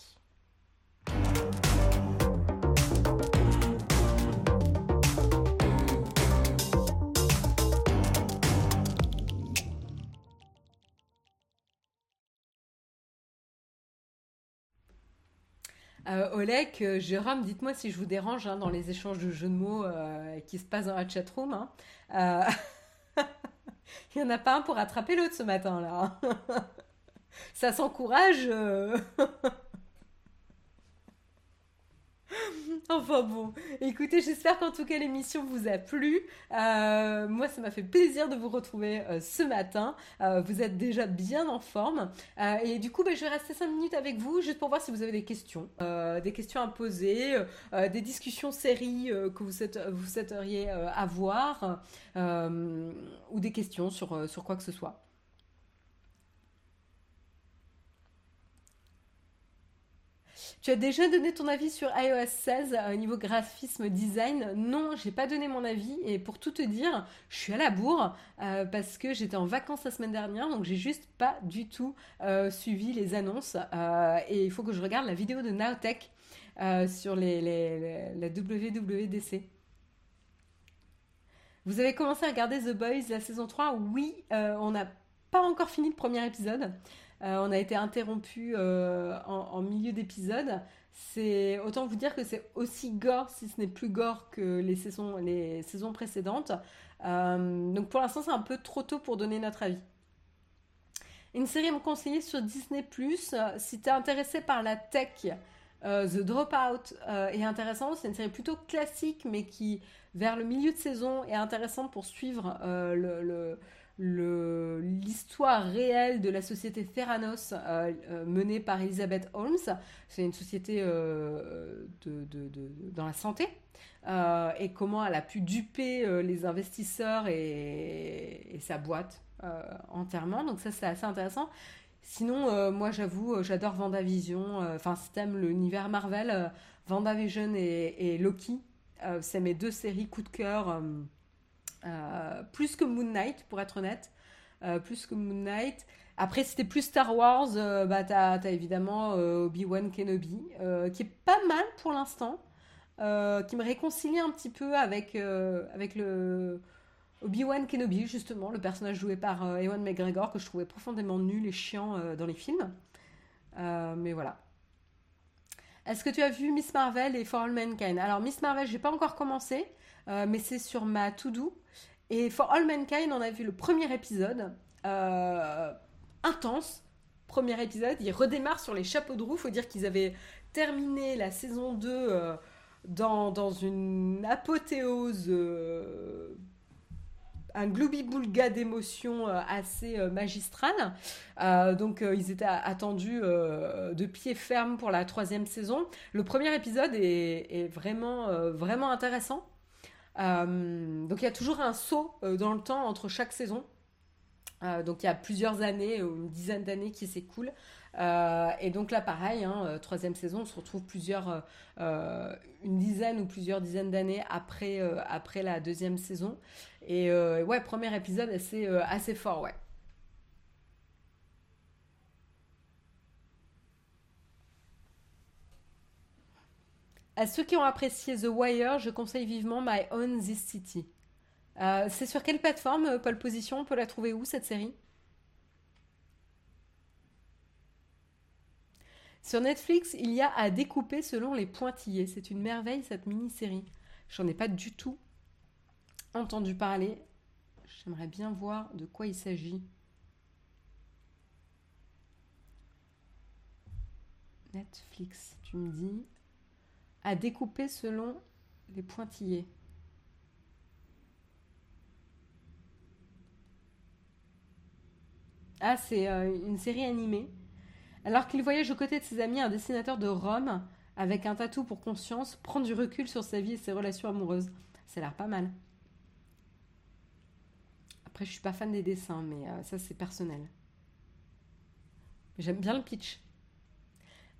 Euh, Olek, euh, Jérôme, dites-moi si je vous dérange hein, dans les échanges de jeux de mots euh, qui se passent dans la chatroom. Hein. Il n'y en a pas un pour attraper l'autre ce matin là. Hein. Ça s'encourage. Enfin bon, écoutez, j'espère qu'en tout cas l'émission vous a plu. Euh, moi, ça m'a fait plaisir de vous retrouver euh, ce matin. Euh, vous êtes déjà bien en forme. et du coup, ben, je vais rester 5 minutes avec vous juste pour voir si vous avez des questions. des questions à poser, des discussions séries que vous, vous souhaiteriez avoir, ou des questions sur, sur quoi que ce soit. Tu as déjà donné ton avis sur iOS 16 au niveau graphisme design? Non, j'ai pas donné mon avis et pour tout te dire, je suis à la bourre euh, parce que j'étais en vacances la semaine dernière donc j'ai juste pas du tout euh, suivi les annonces euh, et il faut que je regarde la vidéo de Nowtech sur les, la WWDC. Vous avez commencé à regarder The Boys la saison 3 Oui, on n'a pas encore fini le premier épisode. Euh, on a été interrompu euh, en, milieu d'épisode. C'est autant vous dire que c'est aussi gore, si ce n'est plus gore que les saisons, précédentes. Euh, donc pour l'instant, c'est un peu trop tôt pour donner notre avis. Une série à me conseiller sur Disney ⁇ si tu es intéressé par la tech, The Dropout est intéressant. C'est une série plutôt classique, mais qui, vers le milieu de saison, est intéressante pour suivre le l'histoire réelle de la société Theranos euh, euh, menée par Elizabeth Holmes. C'est une société euh, dans la santé. et comment elle a pu duper les investisseurs et, sa boîte entièrement. Donc ça, c'est assez intéressant. Sinon, moi, j'avoue, j'adore Vendavision. Enfin, si t'aimes l'univers Marvel, Vendavision et, et Loki, c'est mes deux séries coup de cœur. Euh, plus que Moon Knight, pour être honnête. plus que Moon Knight. Après, t'es plus Star Wars, bah, t'as as évidemment Obi-Wan Kenobi, qui est pas mal pour l'instant, qui me réconcilie un petit peu avec, avec le Obi-Wan Kenobi, justement, le personnage joué par Ewan McGregor, que je trouvais profondément nul et chiant dans les films. mais voilà. Est-ce que tu as vu Miss Marvel et For All Mankind? Alors Miss Marvel, j'ai pas encore commencé, euh, mais c'est sur ma to-do. Et For All Mankind, on a vu le premier épisode, euh, intense. Premier épisode, il redémarre sur les chapeaux de roue. Faut dire qu'ils avaient terminé la saison 2 euh, dans, dans, une apothéose un gloubi-boulga d'émotions assez magistral. Euh, donc ils étaient attendus de pied ferme pour la troisième saison. Le premier épisode est, vraiment, vraiment intéressant. Donc il y a toujours un saut dans le temps entre chaque saison. donc il y a plusieurs années, une dizaine d'années qui s'écoulent. et donc là, pareil, hein, troisième saison, on se retrouve plusieurs, une dizaine ou plusieurs dizaines d'années après, après la deuxième saison. Et euh, ouais, premier épisode assez, euh, assez fort, ouais. À ceux qui ont apprécié The Wire, je conseille vivement My Own This City. Euh, c'est sur quelle plateforme, Pole Position? On peut la trouver où cette série? Sur Netflix, il y a à découper selon les pointillés. C'est une merveille cette mini-série. J'en ai pas du tout entendu parler. J'aimerais bien voir de quoi il s'agit. Netflix, tu me dis. À découper selon les pointillés. Ah, c'est euh, une série animée. Alors qu'il voyage aux côtés de ses amis, un dessinateur de Rome, avec un tatou pour conscience, prend du recul sur sa vie et ses relations amoureuses. Ça a l'air pas mal. Après, je suis pas fan des dessins, mais euh, ça, c'est personnel. J'aime bien le pitch.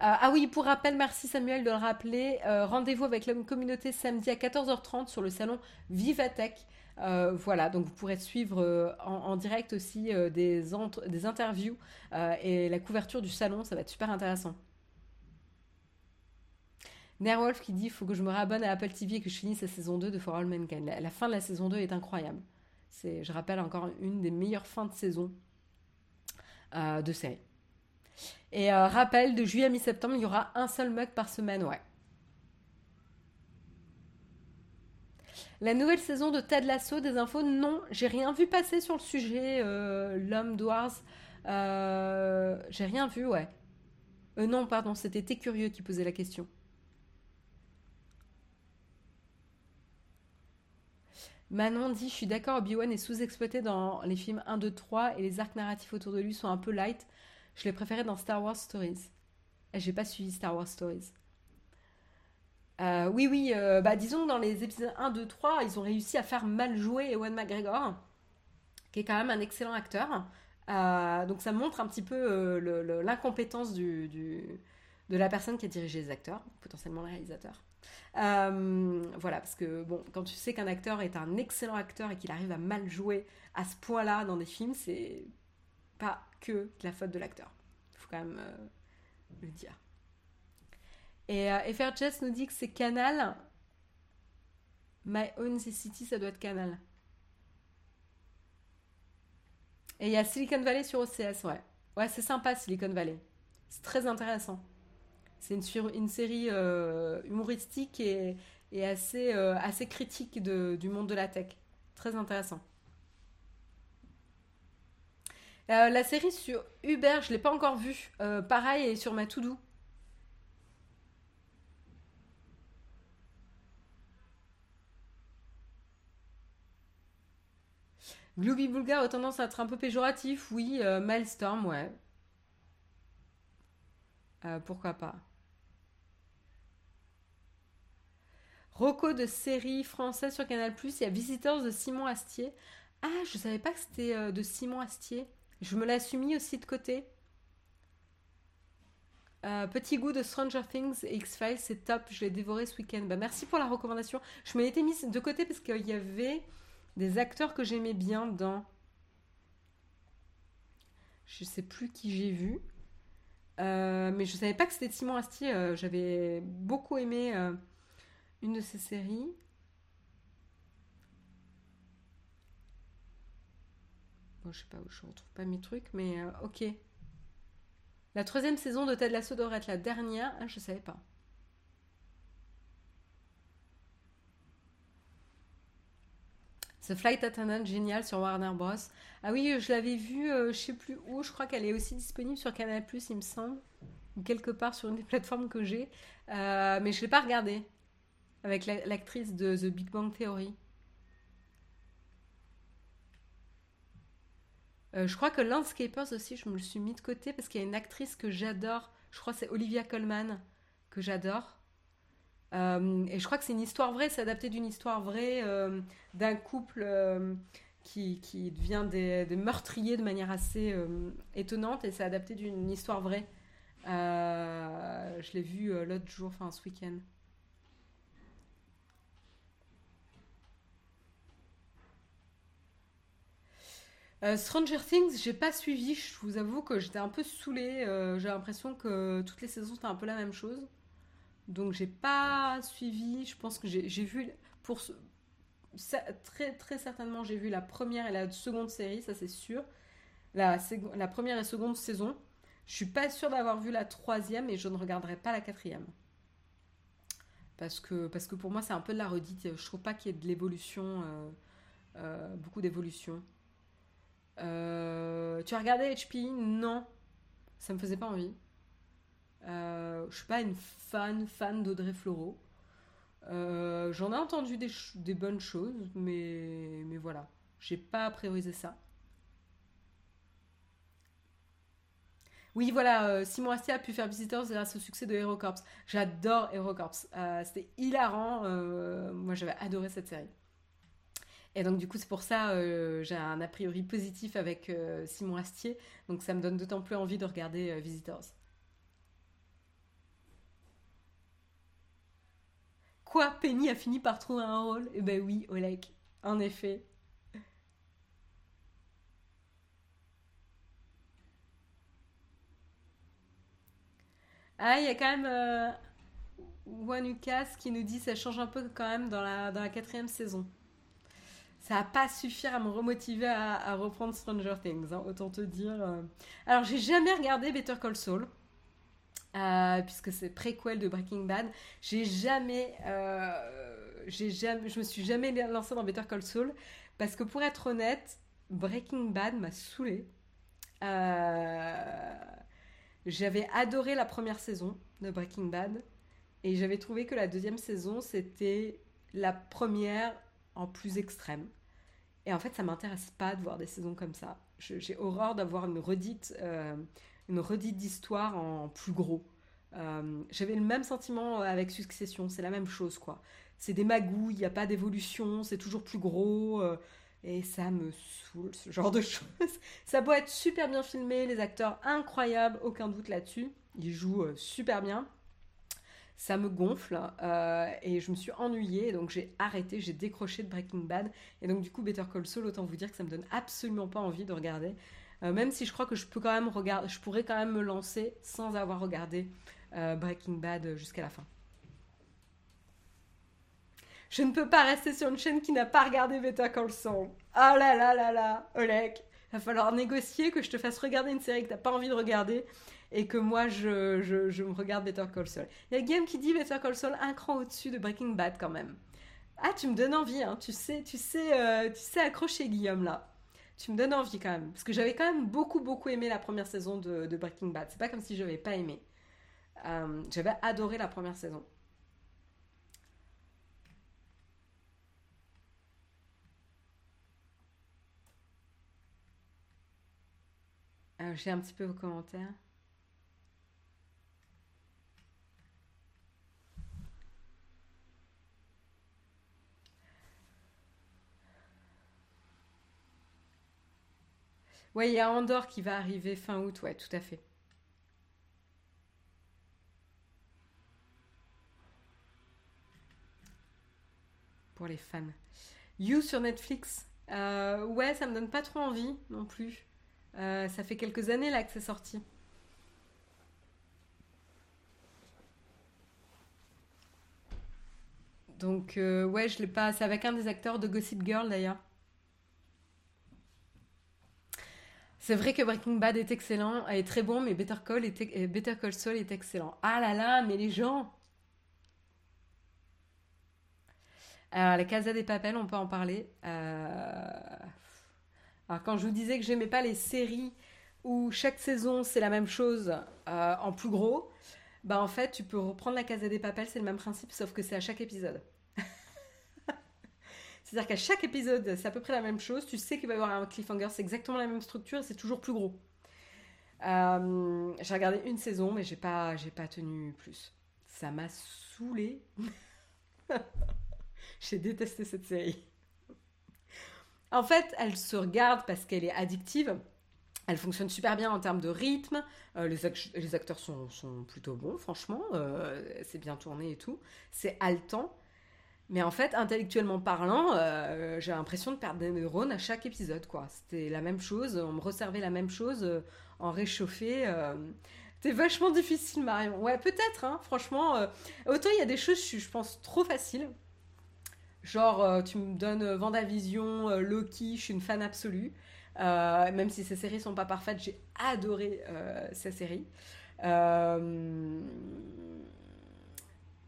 Euh, ah oui, pour rappel, merci Samuel de le rappeler. Euh, rendez-vous avec la communauté samedi à 14h30 sur le salon Vivatech. voilà, donc vous pourrez suivre en, direct aussi des, interviews et la couverture du salon, ça va être super intéressant. Nerwolf qui dit faut que je me rabonne à Apple TV et que je finisse la saison 2 de For All Mankind. la fin de la saison 2 est incroyable. C'est, je rappelle, encore une des meilleures fins de saison euh, de série. Et euh, rappel, de juillet à mi-septembre, il y aura un seul mug par semaine, ouais. La nouvelle saison de Ted Lasso, des infos Non, j'ai rien vu passer sur le sujet. Euh, L'homme d'Oars, j'ai rien vu, ouais. non, pardon, c'était T'es curieux qui posait la question. Manon dit Je suis d'accord, Obi-Wan est sous-exploité dans les films 1, 2, 3 et les arcs narratifs autour de lui sont un peu light. Je l'ai préféré dans Star Wars Stories. J'ai pas suivi Star Wars Stories. Euh, oui, oui, euh, bah disons dans les épisodes 1, 2, 3, ils ont réussi à faire mal jouer Ewan McGregor, qui est quand même un excellent acteur. Euh, donc ça montre un petit peu l'incompétence du, de la personne qui a dirigé les acteurs, potentiellement le réalisateur. Euh, voilà, parce que bon, quand tu sais qu'un acteur est un excellent acteur et qu'il arrive à mal jouer à ce point-là dans des films, c'est pas que la faute de l'acteur. Faut quand même euh, le dire. Et euh, nous dit que c'est Canal. My Own City, ça doit être Canal. Et il y a Silicon Valley sur OCS, ouais. Ouais, c'est sympa Silicon Valley. C'est très intéressant. C'est une, une, série euh, humoristique et, assez, euh, assez critique du monde de la tech. Très intéressant. Euh, la série sur Uber, je l'ai pas encore vue. pareil, elle est sur ma to-do. Glooby Bulgar a tendance à être un peu péjoratif, oui. Milestorm, ouais. pourquoi pas. Rocco de série française sur Canal+, il y a Visitors de Simon Astier. Ah, je savais pas que c'était euh, de Simon Astier. Je me l'ai mis aussi de côté. Euh, petit goût de Stranger Things et X-Files, c'est top. Je l'ai dévoré ce week-end. Bah, merci pour la recommandation. Je me l'étais mise de côté parce qu'il y avait des acteurs que j'aimais bien dans. Je sais plus qui j'ai vu. Euh, mais je savais pas que c'était Simon Astier. Euh, j'avais beaucoup aimé une de ses séries. Bon, je sais pas où je retrouve pas mes trucs, mais ok. La troisième saison de Ted Lasso devrait être la dernière. Ah, je savais pas. The Flight Attendant, génial sur Warner Bros. Ah oui, je l'avais vu, je euh, je sais plus où, je crois qu'elle est aussi disponible sur Canal+, il me semble, ou quelque part sur une des plateformes que j'ai, euh, mais je l'ai pas regardé avec l'actrice de The Big Bang Theory. Euh, je crois que Landscapers aussi, je me le suis mis de côté parce qu'il y a une actrice que j'adore, je crois que c'est Olivia Colman, que j'adore. Euh, et je crois que c'est une histoire vraie, c'est adapté d'une histoire vraie euh, d'un couple qui, qui, devient des, meurtriers de manière assez étonnante et c'est adapté d'une histoire vraie. je l'ai vu l'autre jour, enfin ce week-end. Stranger Things, j'ai pas suivi. Je vous avoue que j'étais un peu saoulée. j'ai l'impression que toutes les saisons c'était un peu la même chose. Donc j'ai pas suivi, je pense que j'ai vu très très certainement j'ai vu la première et la seconde série, ça c'est sûr. La, première et seconde saison. Je suis pas sûre d'avoir vu la troisième et je ne regarderai pas la quatrième. Parce que, pour moi c'est un peu de la redite. Je trouve pas qu'il y ait de l'évolution, euh, euh, beaucoup d'évolution. Euh, tu as regardé HP Non, ça me faisait pas envie. Euh, je suis pas une fan, fan d'Audrey Fleurot. Euh, j'en ai entendu des, des, bonnes choses, mais, mais voilà. J'ai pas priorisé ça. Oui, voilà, euh, Simon Astier a pu faire Visitors grâce au succès de HeroCorps. J'adore HeroCorps. Euh, C'était hilarant. moi, j'avais adoré cette série. Et donc, du coup, c'est pour ça j'ai un a priori positif avec Simon Astier. Donc, ça me donne d'autant plus envie de regarder Visitors. Quoi? Penny a fini par trouver un rôle? Eh ben oui, Oleg, en effet. Ah, il y a quand même euh, Wanukas qui nous dit ça change un peu quand même dans la, dans la quatrième saison. Ça va pas suffire à me remotiver à, reprendre Stranger Things, hein, autant te dire. Euh. Alors, j'ai jamais regardé Better Call Saul. Euh, puisque c'est préquel de Breaking Bad. J'ai jamais, euh, jamais, je me suis jamais lancée dans Better Call Saul parce que pour être honnête, Breaking Bad m'a saoulée. Euh, j'avais adoré la première saison de Breaking Bad et j'avais trouvé que la deuxième saison c'était la première en plus extrême. Et en fait, ça m'intéresse pas de voir des saisons comme ça. J'ai horreur d'avoir une redite une redite d'histoire en plus gros. Euh, j'avais le même sentiment avec Succession, c'est la même chose quoi. C'est des magouilles, il n'y a pas d'évolution, c'est toujours plus gros. Euh, et ça me saoule, ce genre de choses. Ça peut être super bien filmé, les acteurs incroyables, aucun doute là-dessus. Ils jouent euh, super bien. Ça me gonfle et je me suis ennuyée, donc j'ai arrêté, j'ai décroché de Breaking Bad. Et donc du coup, Better Call Saul, autant vous dire que ça me donne absolument pas envie de regarder. Euh, même si je crois que je peux quand même regarder, je pourrais quand même me lancer sans avoir regardé euh, Breaking Bad jusqu'à la fin. Je ne peux pas rester sur une chaîne qui n'a pas regardé Better Call Saul. Oh là là là là, Olek. Il va falloir négocier que je te fasse regarder une série que tu n'as pas envie de regarder et que moi je, me regarde Better Call Saul. Il y a Game qui dit Better Call Saul un cran au-dessus de Breaking Bad quand même. Ah, tu me donnes envie, hein. tu sais, tu sais, euh, tu sais accrocher Guillaume là tu me donnes envie quand même. Parce que j'avais quand même beaucoup, beaucoup aimé la première saison de, Breaking Bad. C'est pas comme si je n'avais pas aimé. Euh, j'avais adoré la première saison. Euh, j'ai un petit peu vos commentaires. Ouais, il y a Andorre qui va arriver fin août, ouais, tout à fait. Pour les fans. You sur Netflix. Euh, ouais, ça me donne pas trop envie non plus. Euh, ça fait quelques années là que c'est sorti. Donc, euh, ouais, je l'ai pas. C'est avec un des acteurs de Gossip Girl d'ailleurs. C'est vrai que Breaking Bad est excellent, est très bon, mais Better Call, est, Better Call Saul est excellent. Ah là là, mais les gens Alors, la Casa des Papel, on peut en parler. Euh, alors, quand je vous disais que j'aimais pas les séries où chaque saison c'est la même chose euh, en plus gros, bah en fait, tu peux reprendre la Casa des Papel, c'est le même principe, sauf que c'est à chaque épisode. C'est-à-dire qu'à chaque épisode, c'est à peu près la même chose. Tu sais qu'il va y avoir un cliffhanger, c'est exactement la même structure c'est toujours plus gros. Euh, j'ai regardé une saison, mais j'ai pas, j'ai pas tenu plus. Ça m'a saoulé. j'ai détesté cette série. En fait, elle se regarde parce qu'elle est addictive. Elle fonctionne super bien en termes de rythme. Euh, les, acteurs sont, plutôt bons, franchement. Euh, c'est bien tourné et tout. C'est haletant. Mais en fait, intellectuellement parlant, euh, j'ai l'impression de perdre des neurones à chaque épisode, quoi. C'était la même chose, on me resservait la même chose euh, en réchauffé. Euh. C'était vachement difficile, Marion. Ouais, peut-être, hein, franchement. autant il y a des choses, je, pense, trop faciles. Genre, tu me donnes Vendavision, Loki, je suis une fan absolue. même si ces séries sont pas parfaites, j'ai adoré ces séries.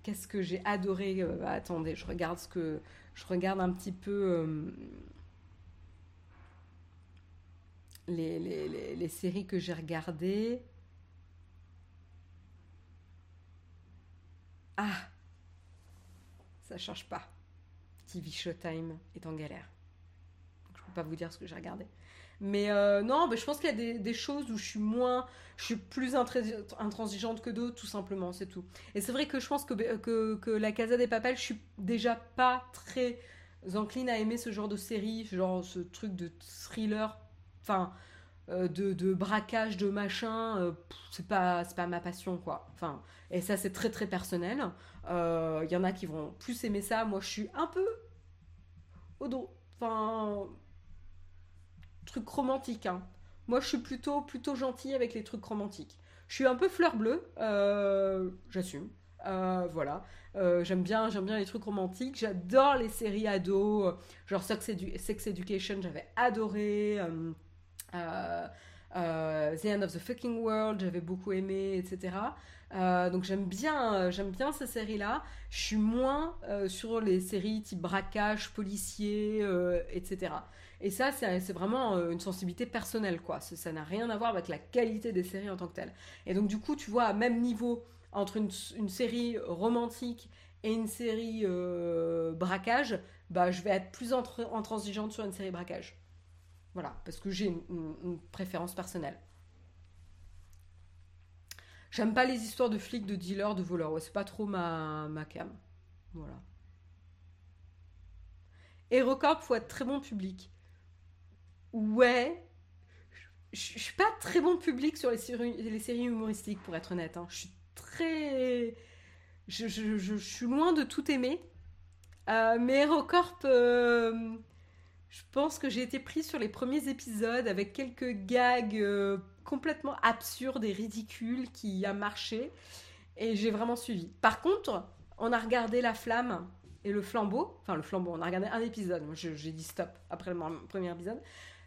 Qu'est-ce que j'ai adoré euh, Attendez, je regarde un petit peu euh, les, séries que j'ai regardées. Ah, ça change pas. TV Showtime est en galère. je peux pas vous dire ce que j'ai regardé. Mais euh, non, mais je pense qu'il y a des, choses où je suis moins, je suis plus intransigeante que d'autres, tout simplement, c'est tout. Et c'est vrai que je pense que, que, que, La Casa des Papels, je suis déjà pas très encline à aimer ce genre de série, genre ce truc de thriller, enfin, euh, de, de, braquage, de machin, euh, c'est pas, pas ma passion, quoi. Enfin, et ça, c'est très très personnel. Il y en a qui vont plus aimer ça, moi je suis un peu au dos. Enfin trucs romantiques. Hein. Moi, je suis plutôt, plutôt gentille avec les trucs romantiques. Je suis un peu fleur bleue, euh, j'assume. Euh, voilà. Euh, j'aime bien, j'aime bien les trucs romantiques. J'adore les séries ados, genre Sex, Education, j'avais adoré. the End of the Fucking World, j'avais beaucoup aimé, etc. donc j'aime bien, j'aime bien ces séries-là. Je suis moins sur les séries type braquage, policier, etc. Et ça, c'est vraiment euh, une sensibilité personnelle, quoi. Ça n'a rien à voir avec la qualité des séries en tant que telles. Et donc, du coup, tu vois, à même niveau entre une, série romantique et une série euh, braquage, bah, je vais être plus intransigeante sur une série braquage. Voilà, parce que j'ai une, préférence personnelle. J'aime pas les histoires de flics, de dealers, de voleurs. Ouais, c'est pas trop ma, ma cam. Voilà. Et Record, faut être très bon public ouais, je suis pas très bon public sur les séries, humoristiques, pour être honnête. Hein. Je suis très. Je, suis loin de tout aimer. Euh, mais HeroCorp, euh, je pense que j'ai été prise sur les premiers épisodes avec quelques gags euh, complètement absurdes et ridicules qui a marché. Et j'ai vraiment suivi. Par contre, on a regardé La Flamme et le flambeau. Enfin, le flambeau, on a regardé un épisode. J'ai dit stop après le premier épisode.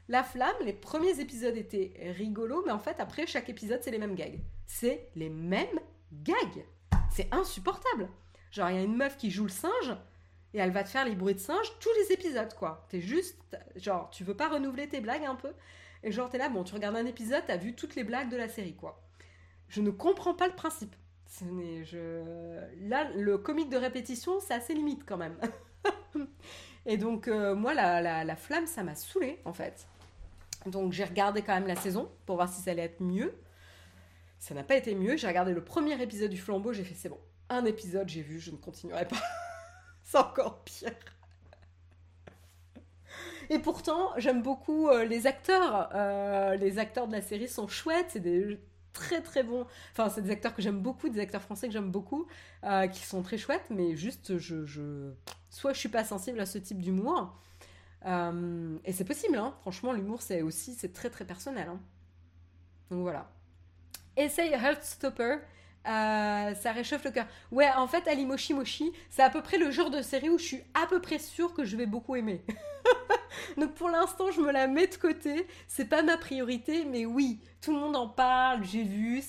La Flamme, les premiers épisodes étaient rigolos, mais en fait, après, chaque épisode, c'est les mêmes gags. C'est les mêmes gags. C'est insupportable. Genre, il y a une meuf qui joue le singe, et elle va te faire les bruits de singe tous les épisodes, quoi. T'es juste, genre, tu veux pas renouveler tes blagues un peu? Et genre, t'es là, bon, tu regardes un épisode, t'as vu toutes les blagues de la série, quoi. Je ne comprends pas le principe. je... Là, le comique de répétition, c'est assez limite quand même. et donc, euh, moi, la, la, flamme, ça m'a saoulé en fait. Donc j'ai regardé quand même la saison pour voir si ça allait être mieux. Ça n'a pas été mieux. J'ai regardé le premier épisode du flambeau, j'ai fait c'est bon. Un épisode, j'ai vu, je ne continuerai pas. c'est encore pire. Et pourtant, j'aime beaucoup euh, les acteurs. Euh, les acteurs de la série sont chouettes. C'est des très très bons. Enfin, c'est des acteurs que j'aime beaucoup, des acteurs français que j'aime beaucoup, euh, qui sont très chouettes. Mais juste, je, je, soit je suis pas sensible à ce type d'humour, et c'est possible, hein. franchement, l'humour, c'est aussi, c'est très très personnel. Hein. Donc voilà. Essaye Heartstopper. Euh, ça réchauffe le cœur. Ouais, en fait, Ali Moshi Moshi, c'est à peu près le genre de série où je suis à peu près sûre que je vais beaucoup aimer. Donc pour l'instant, je me la mets de côté. C'est pas ma priorité, mais oui, tout le monde en parle, j'ai vu.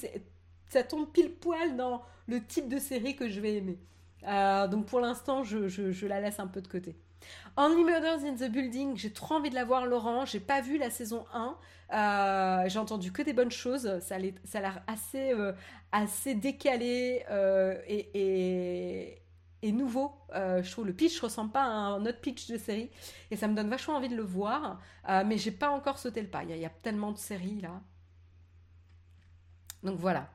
Ça tombe pile poil dans le type de série que je vais aimer. Euh, donc pour l'instant, je, la laisse un peu de côté. Only Murders in the Building, j'ai trop envie de la voir, Laurent. J'ai pas vu la saison 1. Euh, j'ai entendu que des bonnes choses. Ça, a l'air assez, euh, assez décalé euh, et, nouveau. je trouve le pitch ressemble pas à un autre pitch de série. Et ça me donne vachement envie de le voir. mais j'ai pas encore sauté le pas. Il y, a tellement de séries là. Donc voilà.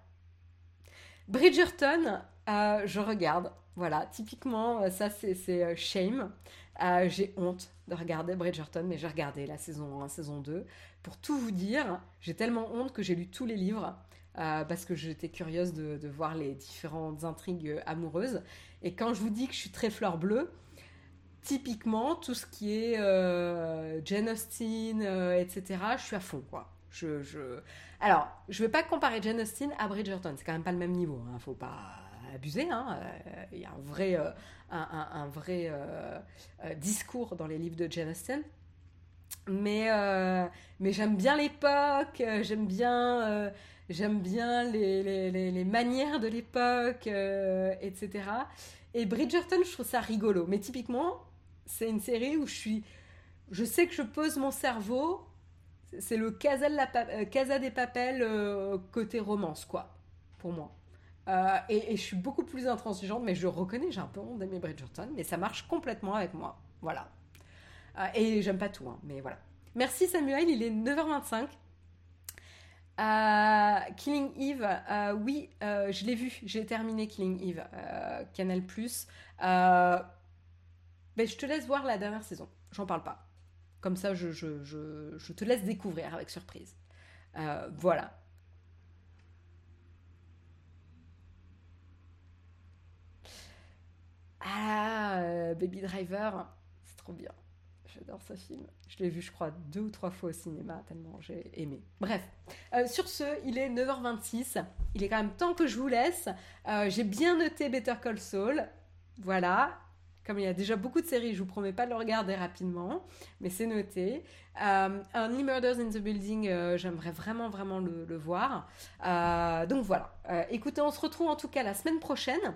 Bridgerton, je regarde. Voilà, typiquement, ça c'est Shame. Euh, j'ai honte de regarder Bridgerton, mais j'ai regardé la saison 1, saison 2. Pour tout vous dire, j'ai tellement honte que j'ai lu tous les livres. Euh, parce que j'étais curieuse de, voir les différentes intrigues amoureuses. Et quand je vous dis que je suis très fleur bleue, typiquement, tout ce qui est euh, Jane Austen, etc., je suis à fond, quoi. Je, je vais pas comparer Jane Austen à Bridgerton, c'est quand même pas le même niveau, hein, faut pas abuser. Hein. Il y a un vrai, un, vrai euh, euh, discours dans les livres de Jane Austen. Mais, euh, mais j'aime bien l'époque, j'aime bien, bien les, manières de l'époque, etc. Et Bridgerton, je trouve ça rigolo. Mais typiquement, c'est une série où je suis. Je sais que je pose mon cerveau. C'est le Casa, de Casa des Papels côté romance, quoi, pour moi. Euh, et, je suis beaucoup plus intransigeante, mais je reconnais, j'ai un peu honte d'aimer Bridgerton, mais ça marche complètement avec moi. Voilà. Euh, et j'aime pas tout, hein, mais voilà. Merci Samuel, il est 9h25. Euh, Killing Eve, oui, je l'ai vu, j'ai terminé Killing Eve, Canal+. mais je te laisse voir la dernière saison, j'en parle pas. Comme ça, je, te laisse découvrir avec surprise. voilà. Ah, euh, Baby Driver, c'est trop bien. J'adore ce film. Je l'ai vu, je crois, deux ou trois fois au cinéma, tellement j'ai aimé. Bref, euh, sur ce, il est 9h26. Il est quand même temps que je vous laisse. Euh, j'ai bien noté Better Call Saul. Voilà. Comme il y a déjà beaucoup de séries, je vous promets pas de le regarder rapidement, mais c'est noté. Euh, Only Murders in the Building, j'aimerais vraiment, vraiment le voir. donc voilà. écoutez, on se retrouve en tout cas la semaine prochaine.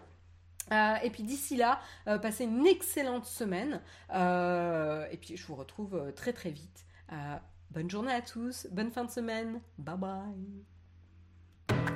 Euh, et puis d'ici là, euh, passez une excellente semaine. Euh, et puis je vous retrouve très très vite. bonne journée à tous, bonne fin de semaine. Bye bye.